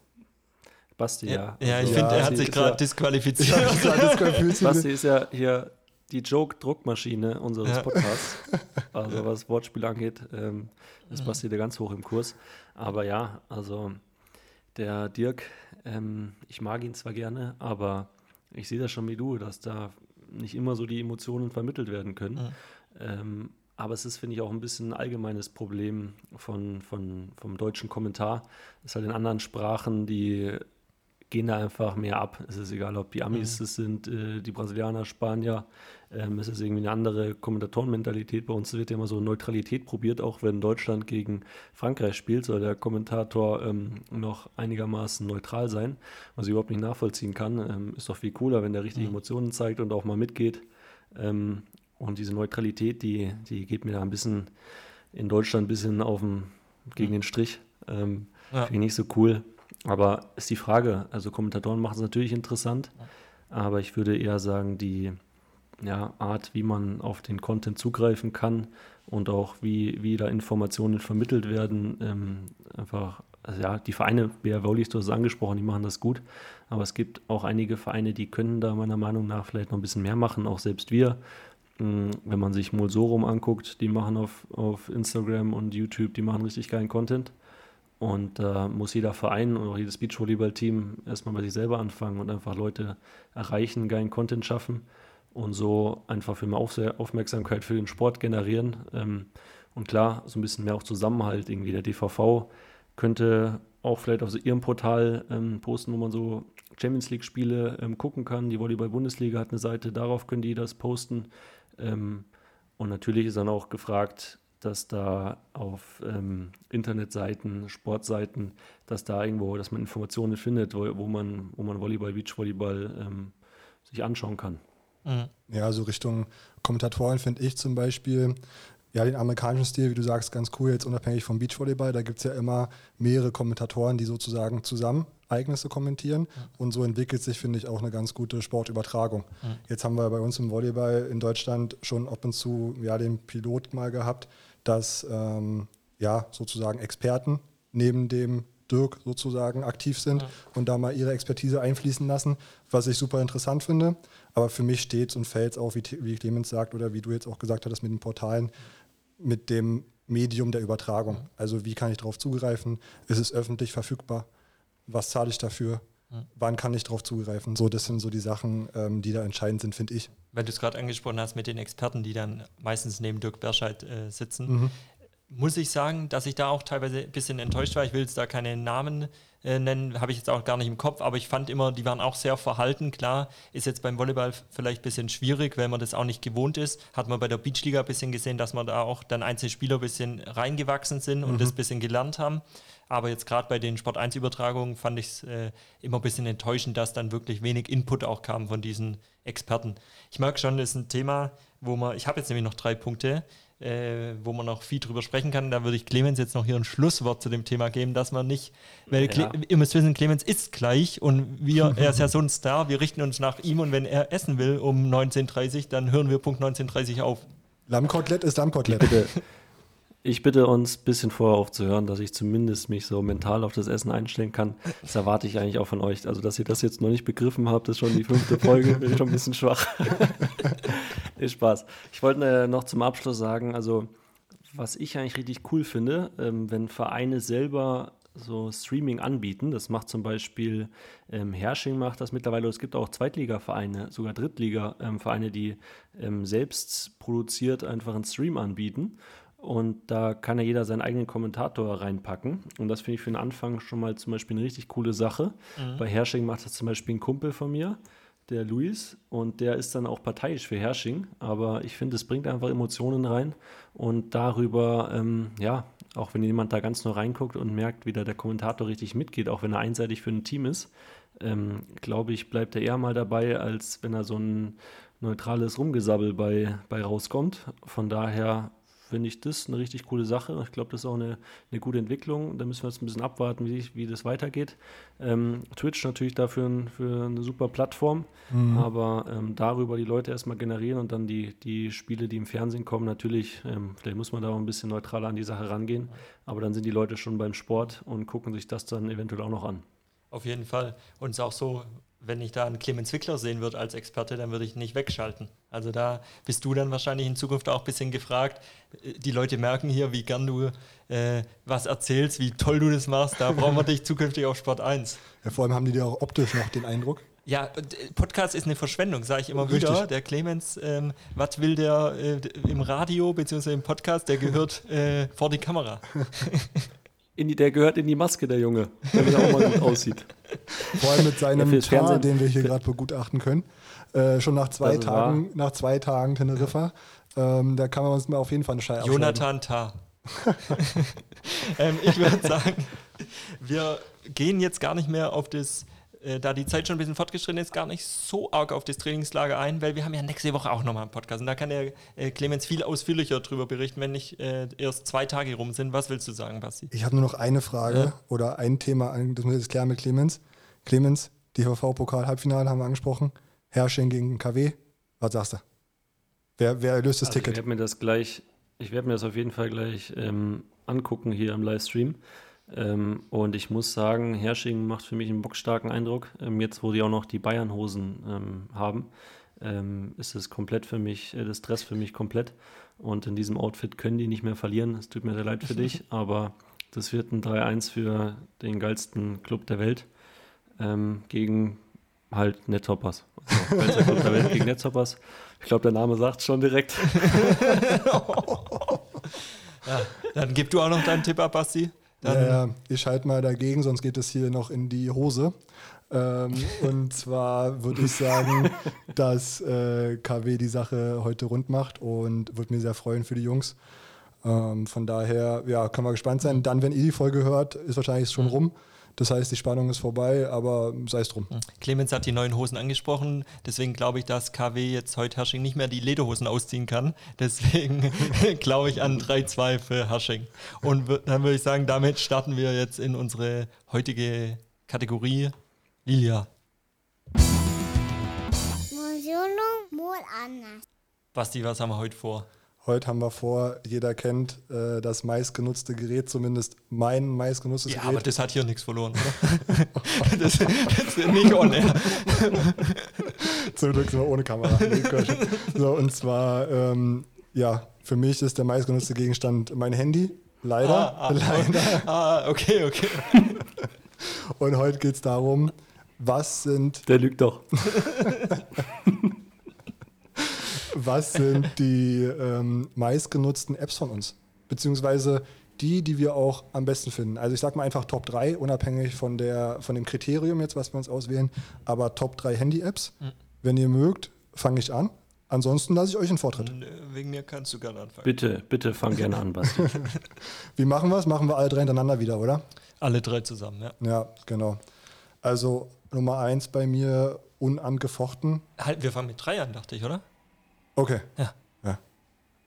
E: Basti, ja.
D: Ja, ja ich finde, er hat sich gerade ja, disqualifiziert.
E: Basti ist ja hier die Joke-Druckmaschine unseres ja. Podcasts. Also was Wortspiel angeht, ähm, ist Basti da ganz hoch im Kurs. Aber ja, also der Dirk, ähm, ich mag ihn zwar gerne, aber ich sehe das schon wie du, dass da nicht immer so die Emotionen vermittelt werden können. Mhm. Ähm, aber es ist, finde ich, auch ein bisschen ein allgemeines Problem von, von, vom deutschen Kommentar. Es ist halt in anderen Sprachen, die gehen da einfach mehr ab. Es ist egal, ob die Amis mhm. es sind, äh, die Brasilianer, Spanier. Ähm, es ist irgendwie eine andere Kommentatorenmentalität. Bei uns wird ja immer so Neutralität probiert, auch wenn Deutschland gegen Frankreich spielt, soll der Kommentator ähm, noch einigermaßen neutral sein, was ich überhaupt nicht nachvollziehen kann. Ähm, ist doch viel cooler, wenn der richtige mhm. Emotionen zeigt und auch mal mitgeht. Ähm, und diese Neutralität, die, die geht mir da ein bisschen in Deutschland ein bisschen auf den, gegen den Strich. Ähm, ja. Finde ich nicht so cool. Aber ist die Frage, also Kommentatoren machen es natürlich interessant, aber ich würde eher sagen, die ja, Art, wie man auf den Content zugreifen kann und auch wie, wie da Informationen vermittelt werden, ähm, einfach, also ja, die Vereine, BR Wollis, du hast es angesprochen, die machen das gut, aber es gibt auch einige Vereine, die können da meiner Meinung nach vielleicht noch ein bisschen mehr machen, auch selbst wir hm, wenn man sich Molsorum anguckt, die machen auf, auf Instagram und YouTube, die machen richtig geilen Content. Und da äh, muss jeder Verein und auch jedes Beachvolleyball-Team erstmal bei sich selber anfangen und einfach Leute erreichen, geilen Content schaffen und so einfach für mehr Aufmerksamkeit für den Sport generieren. Ähm, und klar, so ein bisschen mehr auch Zusammenhalt irgendwie. Der DVV könnte auch vielleicht auf ihrem Portal ähm, posten, wo man so Champions League-Spiele ähm, gucken kann. Die Volleyball-Bundesliga hat eine Seite, darauf können die das posten. Ähm, und natürlich ist dann auch gefragt, dass da auf ähm, Internetseiten, Sportseiten, dass da irgendwo, dass man Informationen findet, wo, wo man, wo man Volleyball, Beachvolleyball ähm, sich anschauen kann.
A: Mhm. Ja, so Richtung Kommentatoren finde ich zum Beispiel, ja, den amerikanischen Stil, wie du sagst, ganz cool, jetzt unabhängig vom Beachvolleyball. Da gibt es ja immer mehrere Kommentatoren, die sozusagen zusammen Ereignisse kommentieren. Ja. Und so entwickelt sich, finde ich, auch eine ganz gute Sportübertragung. Ja. Jetzt haben wir bei uns im Volleyball in Deutschland schon ab und zu ja, den Pilot mal gehabt, dass ähm, ja, sozusagen Experten neben dem Dirk sozusagen aktiv sind ja. und da mal ihre Expertise einfließen lassen, was ich super interessant finde. Aber für mich steht es und fällt es auch, wie, wie Clemens sagt oder wie du jetzt auch gesagt hattest mit den Portalen, mit dem Medium der Übertragung. Also wie kann ich darauf zugreifen? Ist es öffentlich verfügbar? Was zahle ich dafür? Wann kann ich darauf zugreifen? So, das sind so die Sachen, ähm, die da entscheidend sind, finde ich.
D: Wenn du es gerade angesprochen hast mit den Experten, die dann meistens neben Dirk Berscheid äh, sitzen, mhm. muss ich sagen, dass ich da auch teilweise ein bisschen enttäuscht war. Ich will jetzt da keine Namen äh, nennen, habe ich jetzt auch gar nicht im Kopf, aber ich fand immer, die waren auch sehr verhalten. Klar, ist jetzt beim Volleyball vielleicht ein bisschen schwierig, weil man das auch nicht gewohnt ist. Hat man bei der Beachliga ein bisschen gesehen, dass man da auch dann einzelne Spieler ein bisschen reingewachsen sind und mhm. das ein bisschen gelernt haben. Aber jetzt gerade bei den Sport 1 Übertragungen fand ich es äh, immer ein bisschen enttäuschend, dass dann wirklich wenig Input auch kam von diesen Experten. Ich merke schon, das ist ein Thema, wo man, ich habe jetzt nämlich noch drei Punkte, äh, wo man noch viel drüber sprechen kann. Da würde ich Clemens jetzt noch hier ein Schlusswort zu dem Thema geben, dass man nicht, weil ja. ihr müsst wissen, Clemens ist gleich und wir, er ist ja so ein Star, wir richten uns nach ihm und wenn er essen will um 19.30 Uhr, dann hören wir Punkt 19.30 Uhr auf.
A: Lammkotelett ist Lammkotelett. Bitte.
E: Ich bitte uns ein bisschen vorher aufzuhören, dass ich zumindest mich so mental auf das Essen einstellen kann. Das erwarte ich eigentlich auch von euch. Also, dass ihr das jetzt noch nicht begriffen habt, ist schon die fünfte Folge, bin ich schon ein bisschen schwach. ist Spaß. Ich wollte äh, noch zum Abschluss sagen, also, was ich eigentlich richtig cool finde, ähm, wenn Vereine selber so Streaming anbieten. Das macht zum Beispiel ähm, Hersching macht das mittlerweile. Es gibt auch Zweitliga-Vereine, sogar Drittliga-Vereine, die ähm, selbst produziert einfach einen Stream anbieten. Und da kann ja jeder seinen eigenen Kommentator reinpacken. Und das finde ich für den Anfang schon mal zum Beispiel eine richtig coole Sache. Mhm. Bei Hersching macht das zum Beispiel ein Kumpel von mir. der Luis, und der ist dann auch parteiisch für Hersching. Aber ich finde, es bringt einfach Emotionen rein und darüber, ähm, ja, auch wenn jemand da ganz nur reinguckt und merkt, wie da der Kommentator richtig mitgeht, auch wenn er einseitig für ein Team ist, ähm, glaube ich, bleibt er eher mal dabei, als wenn er so ein neutrales Rumgesabbel bei, bei rauskommt. Von daher finde ich das eine richtig coole Sache. Ich glaube, das ist auch eine, eine gute Entwicklung. Da müssen wir jetzt ein bisschen abwarten, wie, wie das weitergeht. Ähm, Twitch natürlich dafür ein, für eine super Plattform, mhm. aber ähm, darüber die Leute erstmal generieren und dann die, die Spiele, die im Fernsehen kommen, natürlich, ähm, vielleicht muss man da auch ein bisschen neutraler an die Sache rangehen, aber dann sind die Leute schon beim Sport und gucken sich das dann eventuell auch noch an.
D: Auf jeden Fall. Und es ist auch so, wenn ich da einen Clemens Wickler sehen würde als Experte, dann würde ich nicht wegschalten. Also da bist du dann wahrscheinlich in Zukunft auch ein bisschen gefragt. Die Leute merken hier, wie gern du äh, was erzählst, wie toll du das machst. Da brauchen wir dich zukünftig auf Sport 1.
A: Ja, vor allem haben die dir auch optisch noch den Eindruck.
D: Ja, äh, Podcast ist eine Verschwendung, sage ich immer Richtig. wieder. Der Clemens, ähm, was will der äh, im Radio bzw. im Podcast? Der gehört äh, vor die Kamera.
E: Die, der gehört in die Maske, der Junge, damit er auch mal gut aussieht.
A: Vor allem mit seinem ja, Tar, den wir hier gerade begutachten können. Äh, schon nach zwei also Tagen, nach zwei Tagen Teneriffa. Ähm, da kann man uns mal auf jeden Fall eine Scheibe
D: Jonathan Tar. ähm, ich würde sagen, wir gehen jetzt gar nicht mehr auf das äh, da die Zeit schon ein bisschen fortgeschritten ist, gar nicht so arg auf das Trainingslager ein, weil wir haben ja nächste Woche auch nochmal einen Podcast und da kann der äh, Clemens viel ausführlicher darüber berichten, wenn nicht äh, erst zwei Tage rum sind. Was willst du sagen, Basti?
A: Ich habe nur noch eine Frage ja. oder ein Thema, das muss ich jetzt klären mit Clemens. Clemens, DVV-Pokal-Halbfinale haben wir angesprochen. Herrsching gegen KW. Was sagst du? Wer, wer löst das also Ticket?
E: Ich werde mir das gleich, ich werde mir das auf jeden Fall gleich ähm, angucken hier im Livestream. Ähm, und ich muss sagen, Hersching macht für mich einen bockstarken Eindruck. Ähm, jetzt, wo die auch noch die Bayernhosen ähm, haben, ähm, ist es komplett für mich, äh, das Stress für mich komplett. Und in diesem Outfit können die nicht mehr verlieren. Es tut mir sehr leid für dich, aber das wird ein 3-1 für den geilsten Club der Welt ähm, gegen halt Nettoppers. Also, geilster Club der Welt gegen Nettoppers. Ich glaube, der Name sagt schon direkt.
D: ja, dann gib du auch noch deinen Tipp ab, Basti.
A: Dann ja, ich halte mal dagegen, sonst geht es hier noch in die Hose. Ähm, und zwar würde ich sagen, dass äh, KW die Sache heute rund macht und würde mir sehr freuen für die Jungs. Ähm, von daher, ja, können wir gespannt sein. Dann, wenn ihr die Folge hört, ist wahrscheinlich schon mhm. rum. Das heißt, die Spannung ist vorbei, aber sei es drum.
D: Hm. Clemens hat die neuen Hosen angesprochen, deswegen glaube ich, dass KW jetzt heute Hersching nicht mehr die Lederhosen ausziehen kann. Deswegen glaube ich an 3-2 für Hersching. Und dann würde ich sagen, damit starten wir jetzt in unsere heutige Kategorie Lilia. Basti, was haben wir heute vor?
A: Heute haben wir vor, jeder kennt äh, das meistgenutzte Gerät, zumindest mein meistgenutztes
D: ja,
A: Gerät.
D: Ja, aber das hat hier nichts verloren, oder? das, das ist nicht on air.
A: Zum Glück sind wir ohne Kamera. so, und zwar, ähm, ja, für mich ist der meistgenutzte Gegenstand mein Handy. Leider.
D: Ah, ah, leider. Ah, okay, okay.
A: und heute geht es darum, was sind.
E: Der lügt doch
A: was sind die ähm, meistgenutzten Apps von uns? Beziehungsweise die, die wir auch am besten finden. Also ich sage mal einfach Top 3, unabhängig von, der, von dem Kriterium jetzt, was wir uns auswählen, aber Top 3 Handy-Apps. Mhm. Wenn ihr mögt, fange ich an. Ansonsten lasse ich euch einen Vortritt.
D: Wegen mir kannst du gerne anfangen.
E: Bitte, bitte fang gerne an, Basti.
A: Wie machen wir es? Machen wir alle drei hintereinander wieder, oder?
D: Alle drei zusammen, ja.
A: Ja, genau. Also Nummer eins bei mir unangefochten.
D: Halt, wir fangen mit drei an, dachte ich, oder?
A: Okay. Ja. ja.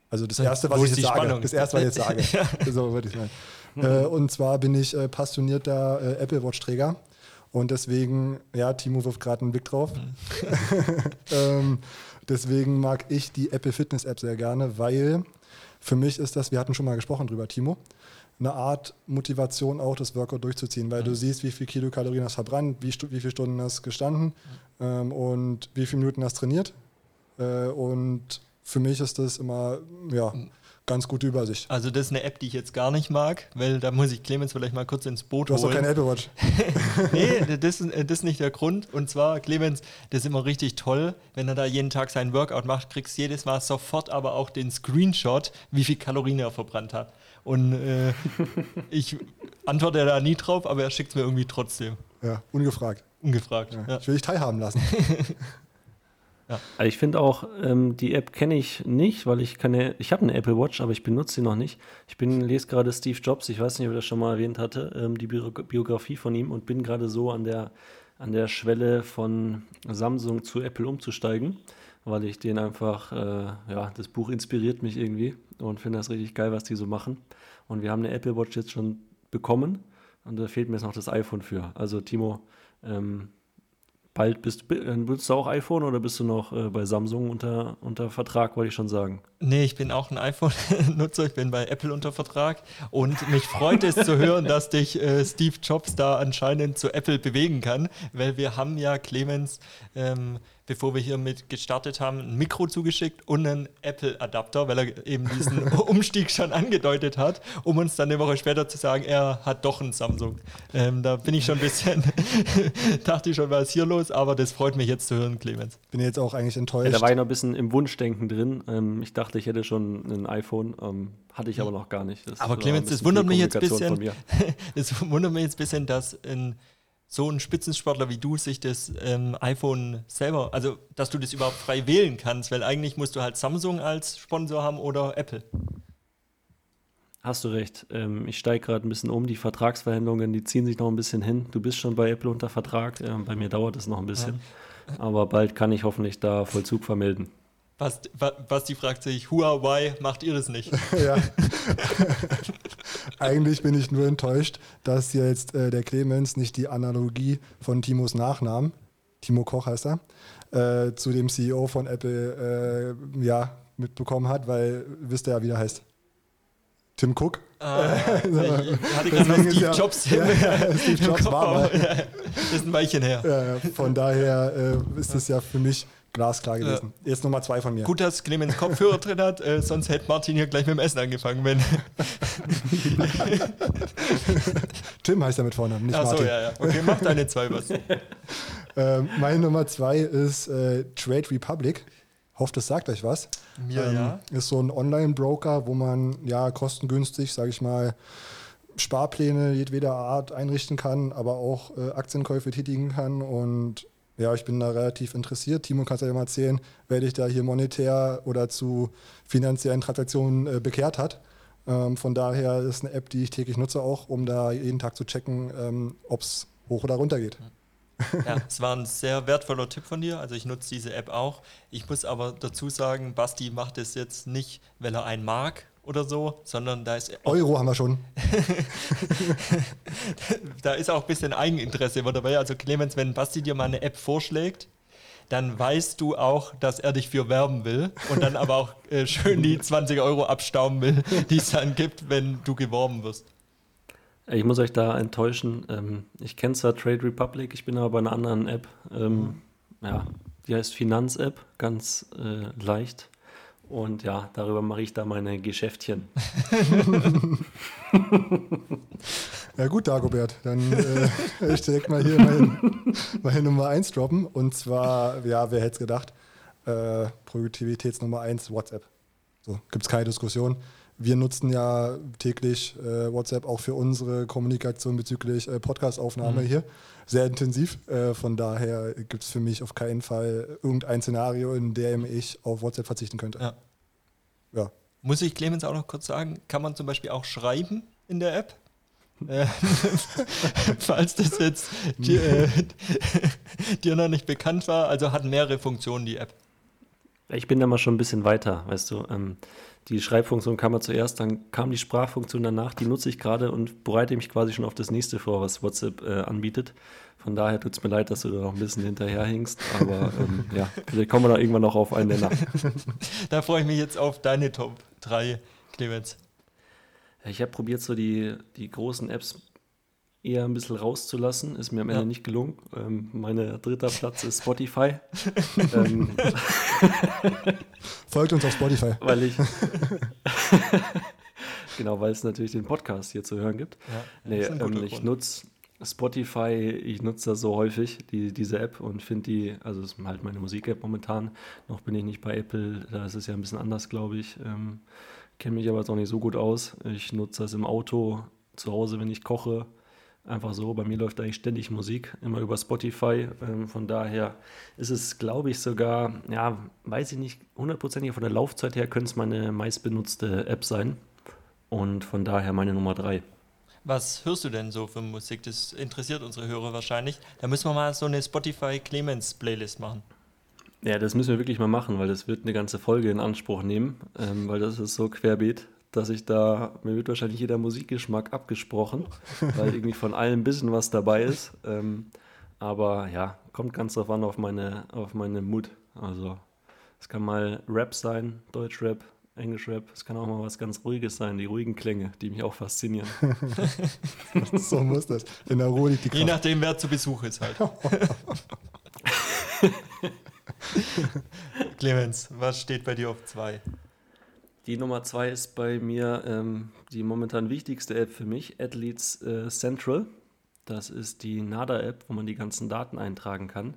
A: Also das Erste, was ich jetzt sage. Spannung. Das Erste, was ich jetzt sage. ja. So würde ich meinen. Äh, und zwar bin ich äh, passionierter äh, Apple Watch-Träger. Und deswegen, ja, Timo wirft gerade einen Blick drauf. Mhm. ähm, deswegen mag ich die Apple Fitness App sehr gerne, weil für mich ist das, wir hatten schon mal gesprochen drüber, Timo, eine Art Motivation auch, das Workout durchzuziehen, weil mhm. du siehst, wie viel Kilokalorien hast verbrannt, wie, wie viele Stunden hast gestanden mhm. ähm, und wie viele Minuten hast trainiert. Äh, und für mich ist das immer, ja, ganz gute Übersicht.
D: Also das ist eine App, die ich jetzt gar nicht mag, weil da muss ich Clemens vielleicht mal kurz ins Boot
A: holen. Du hast doch keine Apple Watch.
D: nee, das, das ist nicht der Grund. Und zwar, Clemens, das ist immer richtig toll, wenn er da jeden Tag seinen Workout macht, kriegst du jedes Mal sofort aber auch den Screenshot, wie viel Kalorien er verbrannt hat. Und äh, ich antworte da nie drauf, aber er schickt es mir irgendwie trotzdem.
A: Ja, ungefragt.
D: Ungefragt.
A: Ja. Ja. Ich will dich teilhaben lassen.
E: Also ich finde auch, ähm, die App kenne ich nicht, weil ich keine, ich habe eine Apple Watch, aber ich benutze sie noch nicht. Ich bin, lese gerade Steve Jobs, ich weiß nicht, ob ich das schon mal erwähnt hatte, ähm, die Bio Biografie von ihm und bin gerade so an der, an der Schwelle von Samsung zu Apple umzusteigen, weil ich den einfach, äh, ja, das Buch inspiriert mich irgendwie und finde das richtig geil, was die so machen. Und wir haben eine Apple Watch jetzt schon bekommen und da fehlt mir jetzt noch das iPhone für. Also Timo, ähm, bald bist du, benutzt du auch iPhone oder bist du noch äh, bei Samsung unter, unter Vertrag, wollte ich schon sagen.
D: Nee, ich bin auch ein iPhone-Nutzer, ich bin bei Apple unter Vertrag und mich freut es zu hören, dass dich äh, Steve Jobs da anscheinend zu Apple bewegen kann, weil wir haben ja Clemens ähm, bevor wir hier mit gestartet haben, ein Mikro zugeschickt und einen Apple-Adapter, weil er eben diesen Umstieg schon angedeutet hat, um uns dann eine Woche später zu sagen, er hat doch einen Samsung. Ähm, da bin ich schon ein bisschen, dachte ich schon, was ist hier los, aber das freut mich jetzt zu hören, Clemens.
A: Bin jetzt auch eigentlich enttäuscht.
E: Ja, da war ich noch ein bisschen im Wunschdenken drin. Ähm, ich dachte, ich hätte schon ein iPhone, ähm, hatte ich aber noch gar nicht.
D: Das aber Clemens, das wundert mich jetzt ein bisschen, das wundert mich jetzt ein bisschen, dass ein so ein Spitzensportler wie du sich das ähm, iPhone selber, also dass du das überhaupt frei wählen kannst, weil eigentlich musst du halt Samsung als Sponsor haben oder Apple.
E: Hast du recht. Ähm, ich steige gerade ein bisschen um. Die Vertragsverhandlungen, die ziehen sich noch ein bisschen hin. Du bist schon bei Apple unter Vertrag. Ähm, bei mir dauert es noch ein bisschen. Ja. Aber bald kann ich hoffentlich da Vollzug vermelden.
D: Basti, Basti fragt sich, Huawei, macht ihr das nicht? ja.
A: Eigentlich bin ich nur enttäuscht, dass jetzt äh, der Clemens nicht die Analogie von Timos Nachnamen, Timo Koch heißt er, äh, zu dem CEO von Apple äh, ja, mitbekommen hat, weil wisst ihr ja, wie der heißt. Tim Cook. Ah,
D: ich hatte gerade mal Steve Jobs ja, ja, Steve Jobs war mal. Das ist ein Weilchen her.
A: Von daher äh, ist es ja für mich glasklar gewesen. Ja. Jetzt Nummer zwei von mir.
D: Gut, dass Clemens Kopfhörer drin hat, äh, sonst hätte Martin hier gleich mit dem Essen angefangen. Wenn
A: Tim heißt er mit vorne, nicht Ach Martin.
D: so, ja, ja. Okay, mach deine zwei was.
A: ähm, meine Nummer zwei ist äh, Trade Republic. Hofft, das sagt euch was.
D: Mir ähm, ja.
A: Ist so ein Online-Broker, wo man ja kostengünstig, sage ich mal, Sparpläne jedweder Art einrichten kann, aber auch äh, Aktienkäufe tätigen kann und ja, ich bin da relativ interessiert. Timo, kannst du ja mal erzählen, wer dich da hier monetär oder zu finanziellen Transaktionen äh, bekehrt hat. Ähm, von daher ist eine App, die ich täglich nutze, auch, um da jeden Tag zu checken, ähm, ob es hoch oder runter geht.
D: Ja, es war ein sehr wertvoller Tipp von dir. Also ich nutze diese App auch. Ich muss aber dazu sagen, Basti macht es jetzt nicht, weil er einen mag oder so, sondern da ist.
A: Euro haben wir schon.
D: da ist auch ein bisschen Eigeninteresse dabei. Also, Clemens, wenn Basti dir mal eine App vorschlägt, dann weißt du auch, dass er dich für werben will und dann aber auch äh, schön die 20 Euro abstauben will, die es dann gibt, wenn du geworben wirst.
E: Ich muss euch da enttäuschen. Ähm, ich kenne zwar Trade Republic, ich bin aber bei einer anderen App. Ähm, ja, die heißt Finanz-App, ganz äh, leicht. Und ja, darüber mache ich da meine Geschäftchen.
A: ja gut, Dagobert, dann äh, ich direkt mal hier mein, meine Nummer 1 droppen. Und zwar, ja, wer hätte es gedacht, äh, Produktivitätsnummer 1, WhatsApp. So, gibt es keine Diskussion. Wir nutzen ja täglich äh, WhatsApp auch für unsere Kommunikation bezüglich äh, Podcastaufnahme mhm. hier. Sehr intensiv. Äh, von daher gibt es für mich auf keinen Fall irgendein Szenario, in dem ich auf WhatsApp verzichten könnte.
D: Ja. ja. Muss ich Clemens auch noch kurz sagen, kann man zum Beispiel auch schreiben in der App? Äh, falls das jetzt dir, äh, dir noch nicht bekannt war, also hat mehrere Funktionen die App.
E: Ich bin da mal schon ein bisschen weiter, weißt du. Ähm, die Schreibfunktion kam ja zuerst, dann kam die Sprachfunktion danach, die nutze ich gerade und bereite mich quasi schon auf das nächste vor, was WhatsApp äh, anbietet. Von daher tut es mir leid, dass du da noch ein bisschen hinterherhingst, aber ähm, ja, vielleicht kommen wir da irgendwann noch auf einen Nenner.
D: da freue ich mich jetzt auf deine Top 3, Clemens.
E: Ich habe probiert, so die, die großen Apps eher ein bisschen rauszulassen. Ist mir am Ende ja. nicht gelungen. Ähm, mein dritter Platz ist Spotify. ähm,
A: Folgt uns auf Spotify.
E: Weil ich. genau, weil es natürlich den Podcast hier zu hören gibt. Ja, nee, ähm, ich nutze Spotify, ich nutze das so häufig, die, diese App, und finde die, also es ist halt meine Musik-App momentan. Noch bin ich nicht bei Apple, da ist es ja ein bisschen anders, glaube ich. Ähm, Kenne mich aber jetzt auch nicht so gut aus. Ich nutze das im Auto, zu Hause, wenn ich koche Einfach so. Bei mir läuft eigentlich ständig Musik, immer über Spotify. Ähm, von daher ist es, glaube ich, sogar, ja, weiß ich nicht, hundertprozentig von der Laufzeit her könnte es meine meistbenutzte App sein. Und von daher meine Nummer drei.
D: Was hörst du denn so für Musik? Das interessiert unsere Hörer wahrscheinlich. Da müssen wir mal so eine Spotify Clemens Playlist machen.
E: Ja, das müssen wir wirklich mal machen, weil das wird eine ganze Folge in Anspruch nehmen, ähm, weil das ist so querbeet dass ich da, mir wird wahrscheinlich jeder Musikgeschmack abgesprochen, weil irgendwie von allem ein bisschen was dabei ist. Ähm, aber ja, kommt ganz drauf an auf meine, auf meine Mut. Also es kann mal Rap sein, Deutschrap, Englischrap. Es kann auch mal was ganz Ruhiges sein, die ruhigen Klänge, die mich auch faszinieren.
A: so muss das. In der Ruhe liegt die
D: Kraft. Je nachdem, wer zu Besuch ist halt. Clemens, was steht bei dir auf zwei?
E: Die Nummer zwei ist bei mir ähm, die momentan wichtigste App für mich, Athletes äh, Central. Das ist die NADA-App, wo man die ganzen Daten eintragen kann.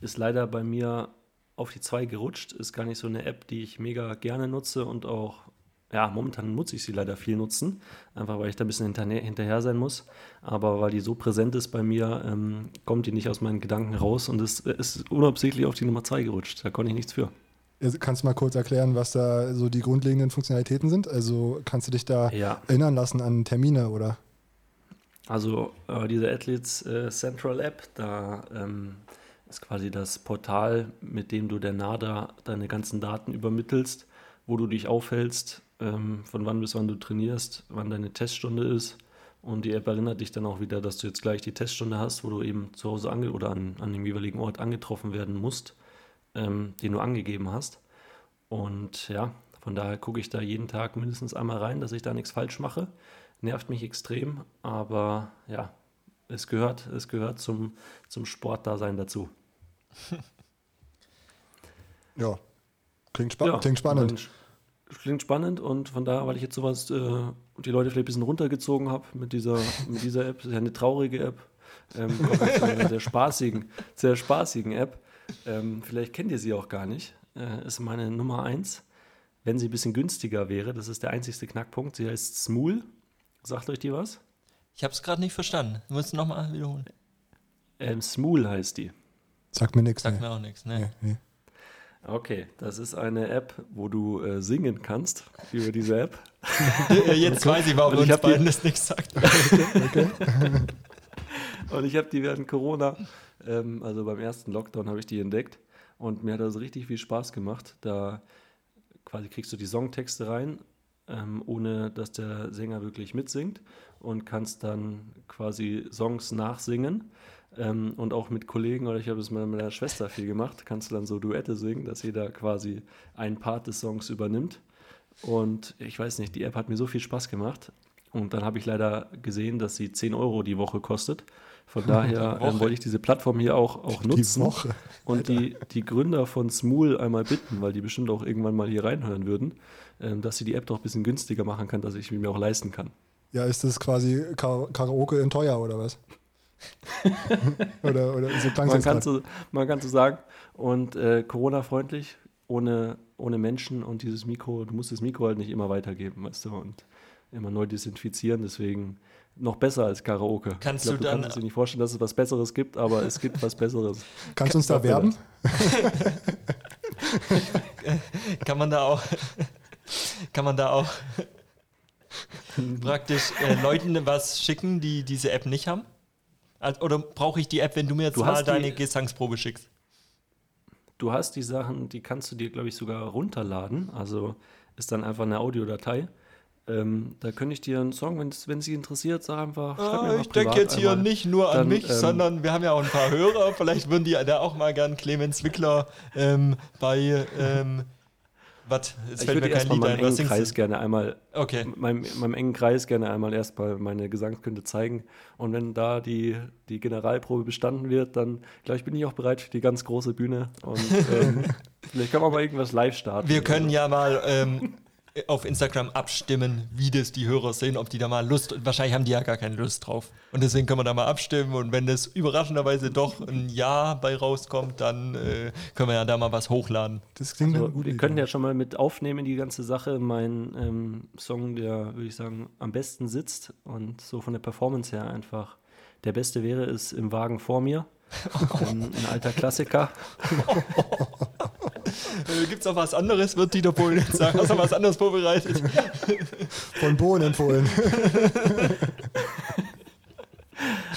E: Ist leider bei mir auf die zwei gerutscht. Ist gar nicht so eine App, die ich mega gerne nutze und auch, ja, momentan nutze ich sie leider viel nutzen. Einfach weil ich da ein bisschen hinterher, sein muss. Aber weil die so präsent ist bei mir, ähm, kommt die nicht aus meinen Gedanken raus und es ist unabsichtlich auf die Nummer zwei gerutscht. Da konnte ich nichts für.
A: Kannst du mal kurz erklären, was da so die grundlegenden Funktionalitäten sind? Also kannst du dich da ja. erinnern lassen an Termine oder?
E: Also äh, diese Athletes äh, Central App, da ähm, ist quasi das Portal, mit dem du der NADA deine ganzen Daten übermittelst, wo du dich aufhältst, ähm, von wann bis wann du trainierst, wann deine Teststunde ist. Und die App erinnert dich dann auch wieder, dass du jetzt gleich die Teststunde hast, wo du eben zu Hause ange oder an, an dem jeweiligen Ort angetroffen werden musst ähm, den du angegeben hast. Und ja, von daher gucke ich da jeden Tag mindestens einmal rein, dass ich da nichts falsch mache. Nervt mich extrem, aber ja, es gehört, es gehört zum, zum Sportdasein dazu.
A: Ja, klingt, spa ja, klingt spannend.
E: Klingt spannend und von daher, weil ich jetzt sowas äh, die Leute vielleicht ein bisschen runtergezogen habe mit dieser, mit dieser App, das ist ja eine traurige App, ähm, eine sehr spaßigen, sehr spaßigen App. Ähm, vielleicht kennt ihr sie auch gar nicht. Äh, ist meine Nummer eins. Wenn sie ein bisschen günstiger wäre, das ist der einzigste Knackpunkt. Sie heißt Smool. Sagt euch die was?
D: Ich habe es gerade nicht verstanden. Du musst nochmal wiederholen.
E: Ähm, Smool heißt die.
A: Sagt mir nichts.
D: Sagt nee. mir auch nichts, ne? Nee, nee.
E: Okay, das ist eine App, wo du äh, singen kannst über diese App.
D: Jetzt weiß ich, warum uns beiden das nichts sagt. okay.
E: Und ich habe die während Corona ähm, also beim ersten Lockdown habe ich die entdeckt und mir hat das richtig viel Spaß gemacht. Da quasi kriegst du die Songtexte rein, ähm, ohne dass der Sänger wirklich mitsingt und kannst dann quasi Songs nachsingen. Ähm, und auch mit Kollegen oder ich habe es mit meiner Schwester viel gemacht, kannst du dann so Duette singen, dass jeder quasi einen Part des Songs übernimmt. Und ich weiß nicht, die App hat mir so viel Spaß gemacht. Und dann habe ich leider gesehen, dass sie 10 Euro die Woche kostet. Von daher ähm, wollte ich diese Plattform hier auch, auch nutzen die und die, die Gründer von Smool einmal bitten, weil die bestimmt auch irgendwann mal hier reinhören würden, ähm, dass sie die App doch ein bisschen günstiger machen kann, dass ich mir auch leisten kann.
A: Ja, ist das quasi Karaoke in teuer oder was?
E: oder, oder so man, kann so, man kann so sagen. Und äh, Corona-freundlich, ohne, ohne Menschen und dieses Mikro, du musst das Mikro halt nicht immer weitergeben, weißt du, und immer neu desinfizieren, deswegen noch besser als Karaoke.
D: Kannst
E: glaub,
D: du, dann.
E: Du kannst dir nicht vorstellen, dass es was Besseres gibt, aber es gibt was Besseres.
A: Kannst du uns da werben?
D: kann man da auch. Kann man da auch praktisch äh, Leuten was schicken, die diese App nicht haben? Also, oder brauche ich die App, wenn du mir jetzt du mal deine Gesangsprobe schickst?
E: Du hast die Sachen, die kannst du dir, glaube ich, sogar runterladen. Also ist dann einfach eine Audiodatei. Ähm, da könnte ich dir einen Song, wenn es Sie interessiert, sag einfach.
D: Schreib ah, ich denke jetzt hier nicht nur an dann, mich, ähm, sondern wir haben ja auch ein paar Hörer. Vielleicht würden die da auch mal gern Clemens Wickler ähm, bei. Ähm, was?
E: Jetzt ich fällt mir kein Lied ein. Was Kreis gerne einmal, okay. meinem, meinem engen Kreis gerne einmal erstmal meine Gesangskünste zeigen. Und wenn da die, die Generalprobe bestanden wird, dann, glaube ich, bin ich auch bereit für die ganz große Bühne. Und ähm, vielleicht können wir mal irgendwas live starten.
D: Wir können ja mal ähm, auf Instagram abstimmen, wie das die Hörer sehen, ob die da mal Lust, wahrscheinlich haben die ja gar keine Lust drauf. Und deswegen können wir da mal abstimmen und wenn das überraschenderweise doch ein Ja bei rauskommt, dann äh, können wir ja da mal was hochladen.
E: Das klingt also, gut. Wir können ja schon mal mit aufnehmen in die ganze Sache. Mein ähm, Song, der, würde ich sagen, am besten sitzt und so von der Performance her einfach Der beste wäre es im Wagen vor mir. ähm, ein alter Klassiker.
D: Gibt es noch was anderes, wird Dieter Bohlen jetzt sagen? Hast du was anderes vorbereitet?
A: Von Bohnen empfohlen.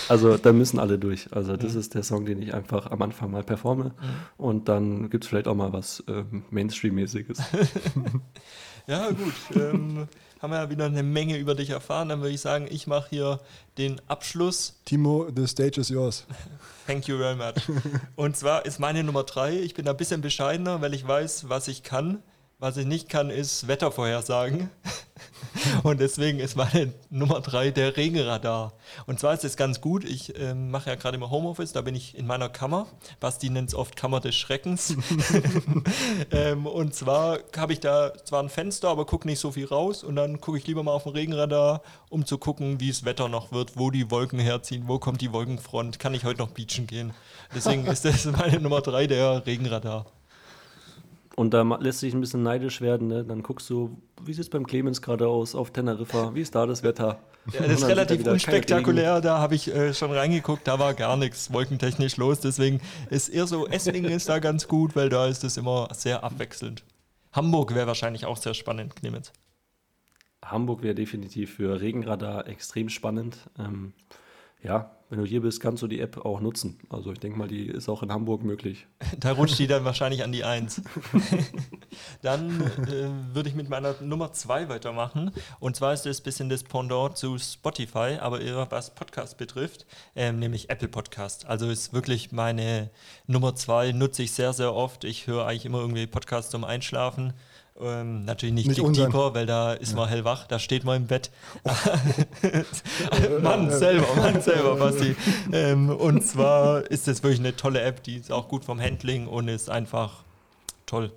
E: Also da müssen alle durch. Also das ist der Song, den ich einfach am Anfang mal performe. Und dann gibt es vielleicht auch mal was ähm, Mainstream-mäßiges.
D: Ja, gut. Ähm, haben wir ja wieder eine Menge über dich erfahren. Dann würde ich sagen, ich mache hier den Abschluss.
A: Timo, the stage is yours.
D: Thank you very much. Und zwar ist meine Nummer drei. Ich bin ein bisschen bescheidener, weil ich weiß, was ich kann. Was ich nicht kann, ist Wettervorhersagen. Und deswegen ist meine Nummer drei der Regenradar. Und zwar ist es ganz gut. Ich ähm, mache ja gerade immer Homeoffice, da bin ich in meiner Kammer. Basti nennt es oft Kammer des Schreckens. ähm, und zwar habe ich da zwar ein Fenster, aber gucke nicht so viel raus. Und dann gucke ich lieber mal auf den Regenradar, um zu gucken, wie es Wetter noch wird, wo die Wolken herziehen, wo kommt die Wolkenfront, kann ich heute noch beachen gehen. Deswegen ist das meine Nummer drei der Regenradar.
E: Und da lässt sich ein bisschen neidisch werden. Ne? Dann guckst du, wie sieht es beim Clemens gerade aus auf Teneriffa? Wie ist da das Wetter?
D: Ja, das ist relativ unspektakulär, da habe ich äh, schon reingeguckt, da war gar nichts wolkentechnisch los, deswegen ist eher so, Esslingen ist da ganz gut, weil da ist es immer sehr abwechselnd. Hamburg wäre wahrscheinlich auch sehr spannend, Clemens.
E: Hamburg wäre definitiv für Regenradar extrem spannend. Ähm, ja, wenn du hier bist, kannst du die App auch nutzen. Also ich denke mal, die ist auch in Hamburg möglich.
D: Da rutscht die dann wahrscheinlich an die Eins. dann äh, würde ich mit meiner Nummer zwei weitermachen. Und zwar ist das ein bisschen das Pendant zu Spotify, aber eher was Podcast betrifft, ähm, nämlich Apple Podcast. Also ist wirklich meine Nummer zwei, nutze ich sehr, sehr oft. Ich höre eigentlich immer irgendwie Podcasts zum Einschlafen. Ähm, natürlich nicht,
A: Nicht
D: Dick
A: unseren.
D: Deeper, weil da ist man hellwach, da steht man im Bett. Mann selber, Mann selber, Basti. Ähm, und zwar ist das wirklich eine tolle App, die ist auch gut vom Handling und ist einfach toll.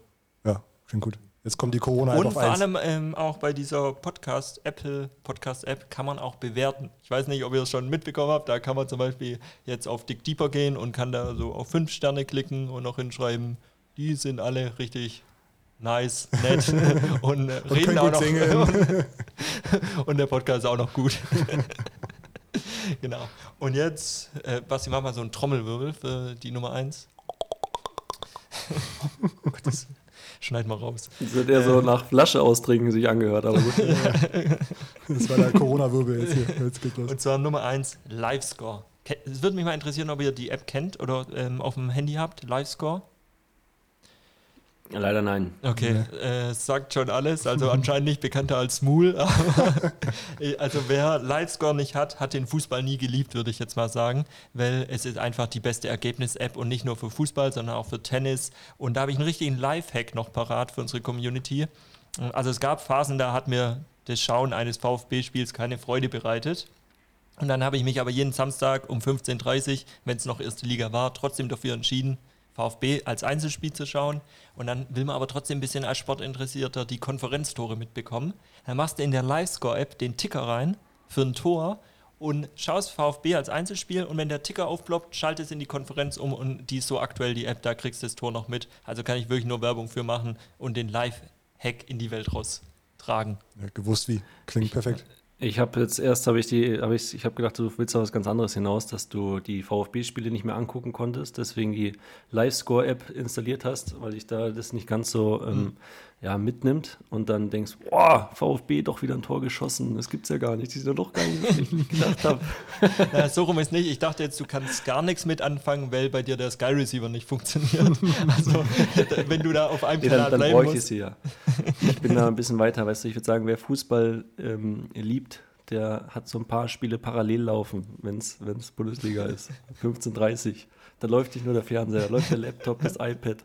A: Ja, klingt gut. Jetzt kommt die Corona-App
D: Und
A: auf
D: vor allem ähm, auch bei dieser Podcast, Apple Podcast App, kann man auch bewerten. Ich weiß nicht, ob ihr es schon mitbekommen habt. Da kann man zum Beispiel jetzt auf Dick Deeper gehen und kann da so auf fünf Sterne klicken und noch hinschreiben, die sind alle richtig nice, nett und, äh, reden
A: können
D: auch noch.
A: singen.
D: und der Podcast ist auch noch gut. genau. Und jetzt, äh, Basti, mach mal so einen Trommelwirbel für die Nummer 1. oh Gott, das schneid mal raus.
E: Das wird eher so nach Flasche austrinken sich angehört, aber gut.
A: Das war der Corona-Wirbel jetzt hier. Jetzt geht's los.
D: Und zwar Nummer 1, Livescore. Es würde mich mal interessieren, ob ihr die App kennt oder ähm, auf dem Handy habt, Livescore.
E: Leider nein.
D: Okay, äh, sagt schon alles, also anscheinend nicht bekannter als Mool. Aber, also wer Livescore nicht hat, hat den Fußball nie geliebt, würde ich jetzt mal sagen, weil es ist einfach die beste Ergebnis-App und nicht nur für Fußball, sondern auch für Tennis. Und da habe ich einen richtigen Live-Hack noch parat für unsere Community. Also es gab Phasen, da hat mir das Schauen eines VfB-Spiels keine Freude bereitet. Und dann habe ich mich aber jeden Samstag um 15.30 Uhr, wenn es noch erste Liga war, trotzdem dafür entschieden, VfB als Einzelspiel zu schauen. Und dann will man aber trotzdem ein bisschen als Sportinteressierter die Konferenztore mitbekommen. Dann machst du in der Livescore-App den Ticker rein für ein Tor und schaust VfB als Einzelspiel und wenn der Ticker aufploppt, schaltest in die Konferenz um und die ist so aktuell, die App, da kriegst du das Tor noch mit. Also kann ich wirklich nur Werbung für machen und den Live-Hack in die Welt raustragen.
A: Ja, gewusst wie. Klingt perfekt.
E: Ich habe jetzt erst, habe ich die, habe ich, ich habe gedacht, du willst auf was ganz anderes hinaus, dass du die VfB-Spiele nicht mehr angucken konntest, deswegen die Live-Score-App installiert hast, weil dich da das nicht ganz so ähm, ja, mitnimmt und dann denkst, boah, VfB doch wieder ein Tor geschossen, das gibt's ja gar nicht, die sind doch gar nicht, wie ich gedacht habe.
D: Ja, so rum ist nicht. Ich dachte jetzt, du kannst gar nichts mit anfangen, weil bei dir der Sky Receiver nicht funktioniert. Also, wenn du da auf einem
E: Nee,
D: Kanal
E: dann, dann
D: bleiben
E: bräuchte ich
D: musst.
E: sie ja. Ich bin da ein bisschen weiter, weißt du, ich würde sagen, wer Fußball ähm, liebt, der hat so ein paar Spiele parallel laufen, wenn es Bundesliga ist. 15.30 Da läuft nicht nur der Fernseher, da läuft der Laptop, das iPad.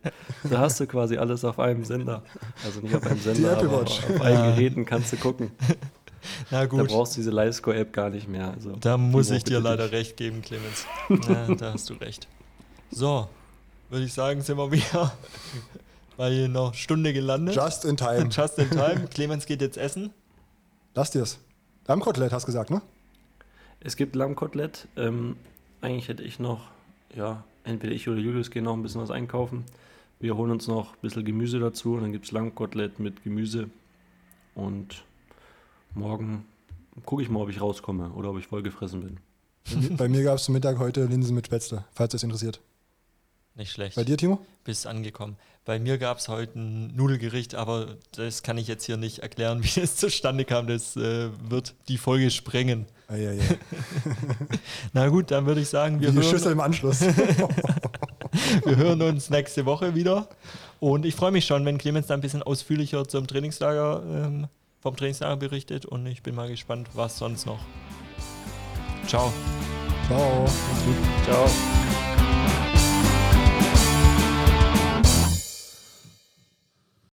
E: Da hast du quasi alles auf einem Sender. Also nicht auf einem Sender, aber
A: Watch.
E: auf allen Geräten kannst du gucken.
D: Na
E: Da
D: gut,
E: brauchst du diese Livescore-App gar nicht mehr. Also,
D: da muss ich dir leider
E: dich.
D: recht geben, Clemens. Ja, da hast du recht. So, würde ich sagen, sind wir wieder bei einer Stunde gelandet.
A: Just in time.
D: Just in time. Clemens geht jetzt essen.
A: Lass dir's. Lammkotelett hast du gesagt, ne?
E: Es gibt Lammkotelett. Ähm, eigentlich hätte ich noch, ja, entweder ich oder Julius gehen noch ein bisschen was einkaufen. Wir holen uns noch ein bisschen Gemüse dazu und dann gibt es Lammkotelett mit Gemüse. Und morgen gucke ich mal, ob ich rauskomme oder ob ich vollgefressen bin.
A: Bei mir gab es zum Mittag heute Linsen mit Spätzle, falls es interessiert.
D: Nicht schlecht.
A: Bei dir, Timo?
D: Bist angekommen. Bei mir gab es heute ein Nudelgericht, aber das kann ich jetzt hier nicht erklären, wie das zustande kam. Das äh, wird die Folge sprengen.
A: Eieiei.
D: Na gut, dann würde ich sagen, wir
A: Wie die
D: hören,
A: Schüssel im Anschluss.
D: wir hören uns nächste Woche wieder. Und ich freue mich schon, wenn Clemens da ein bisschen ausführlicher zum Trainingslager, ähm, vom Trainingslager berichtet. Und ich bin mal gespannt, was sonst noch. Ciao.
A: Ciao.
D: Ciao.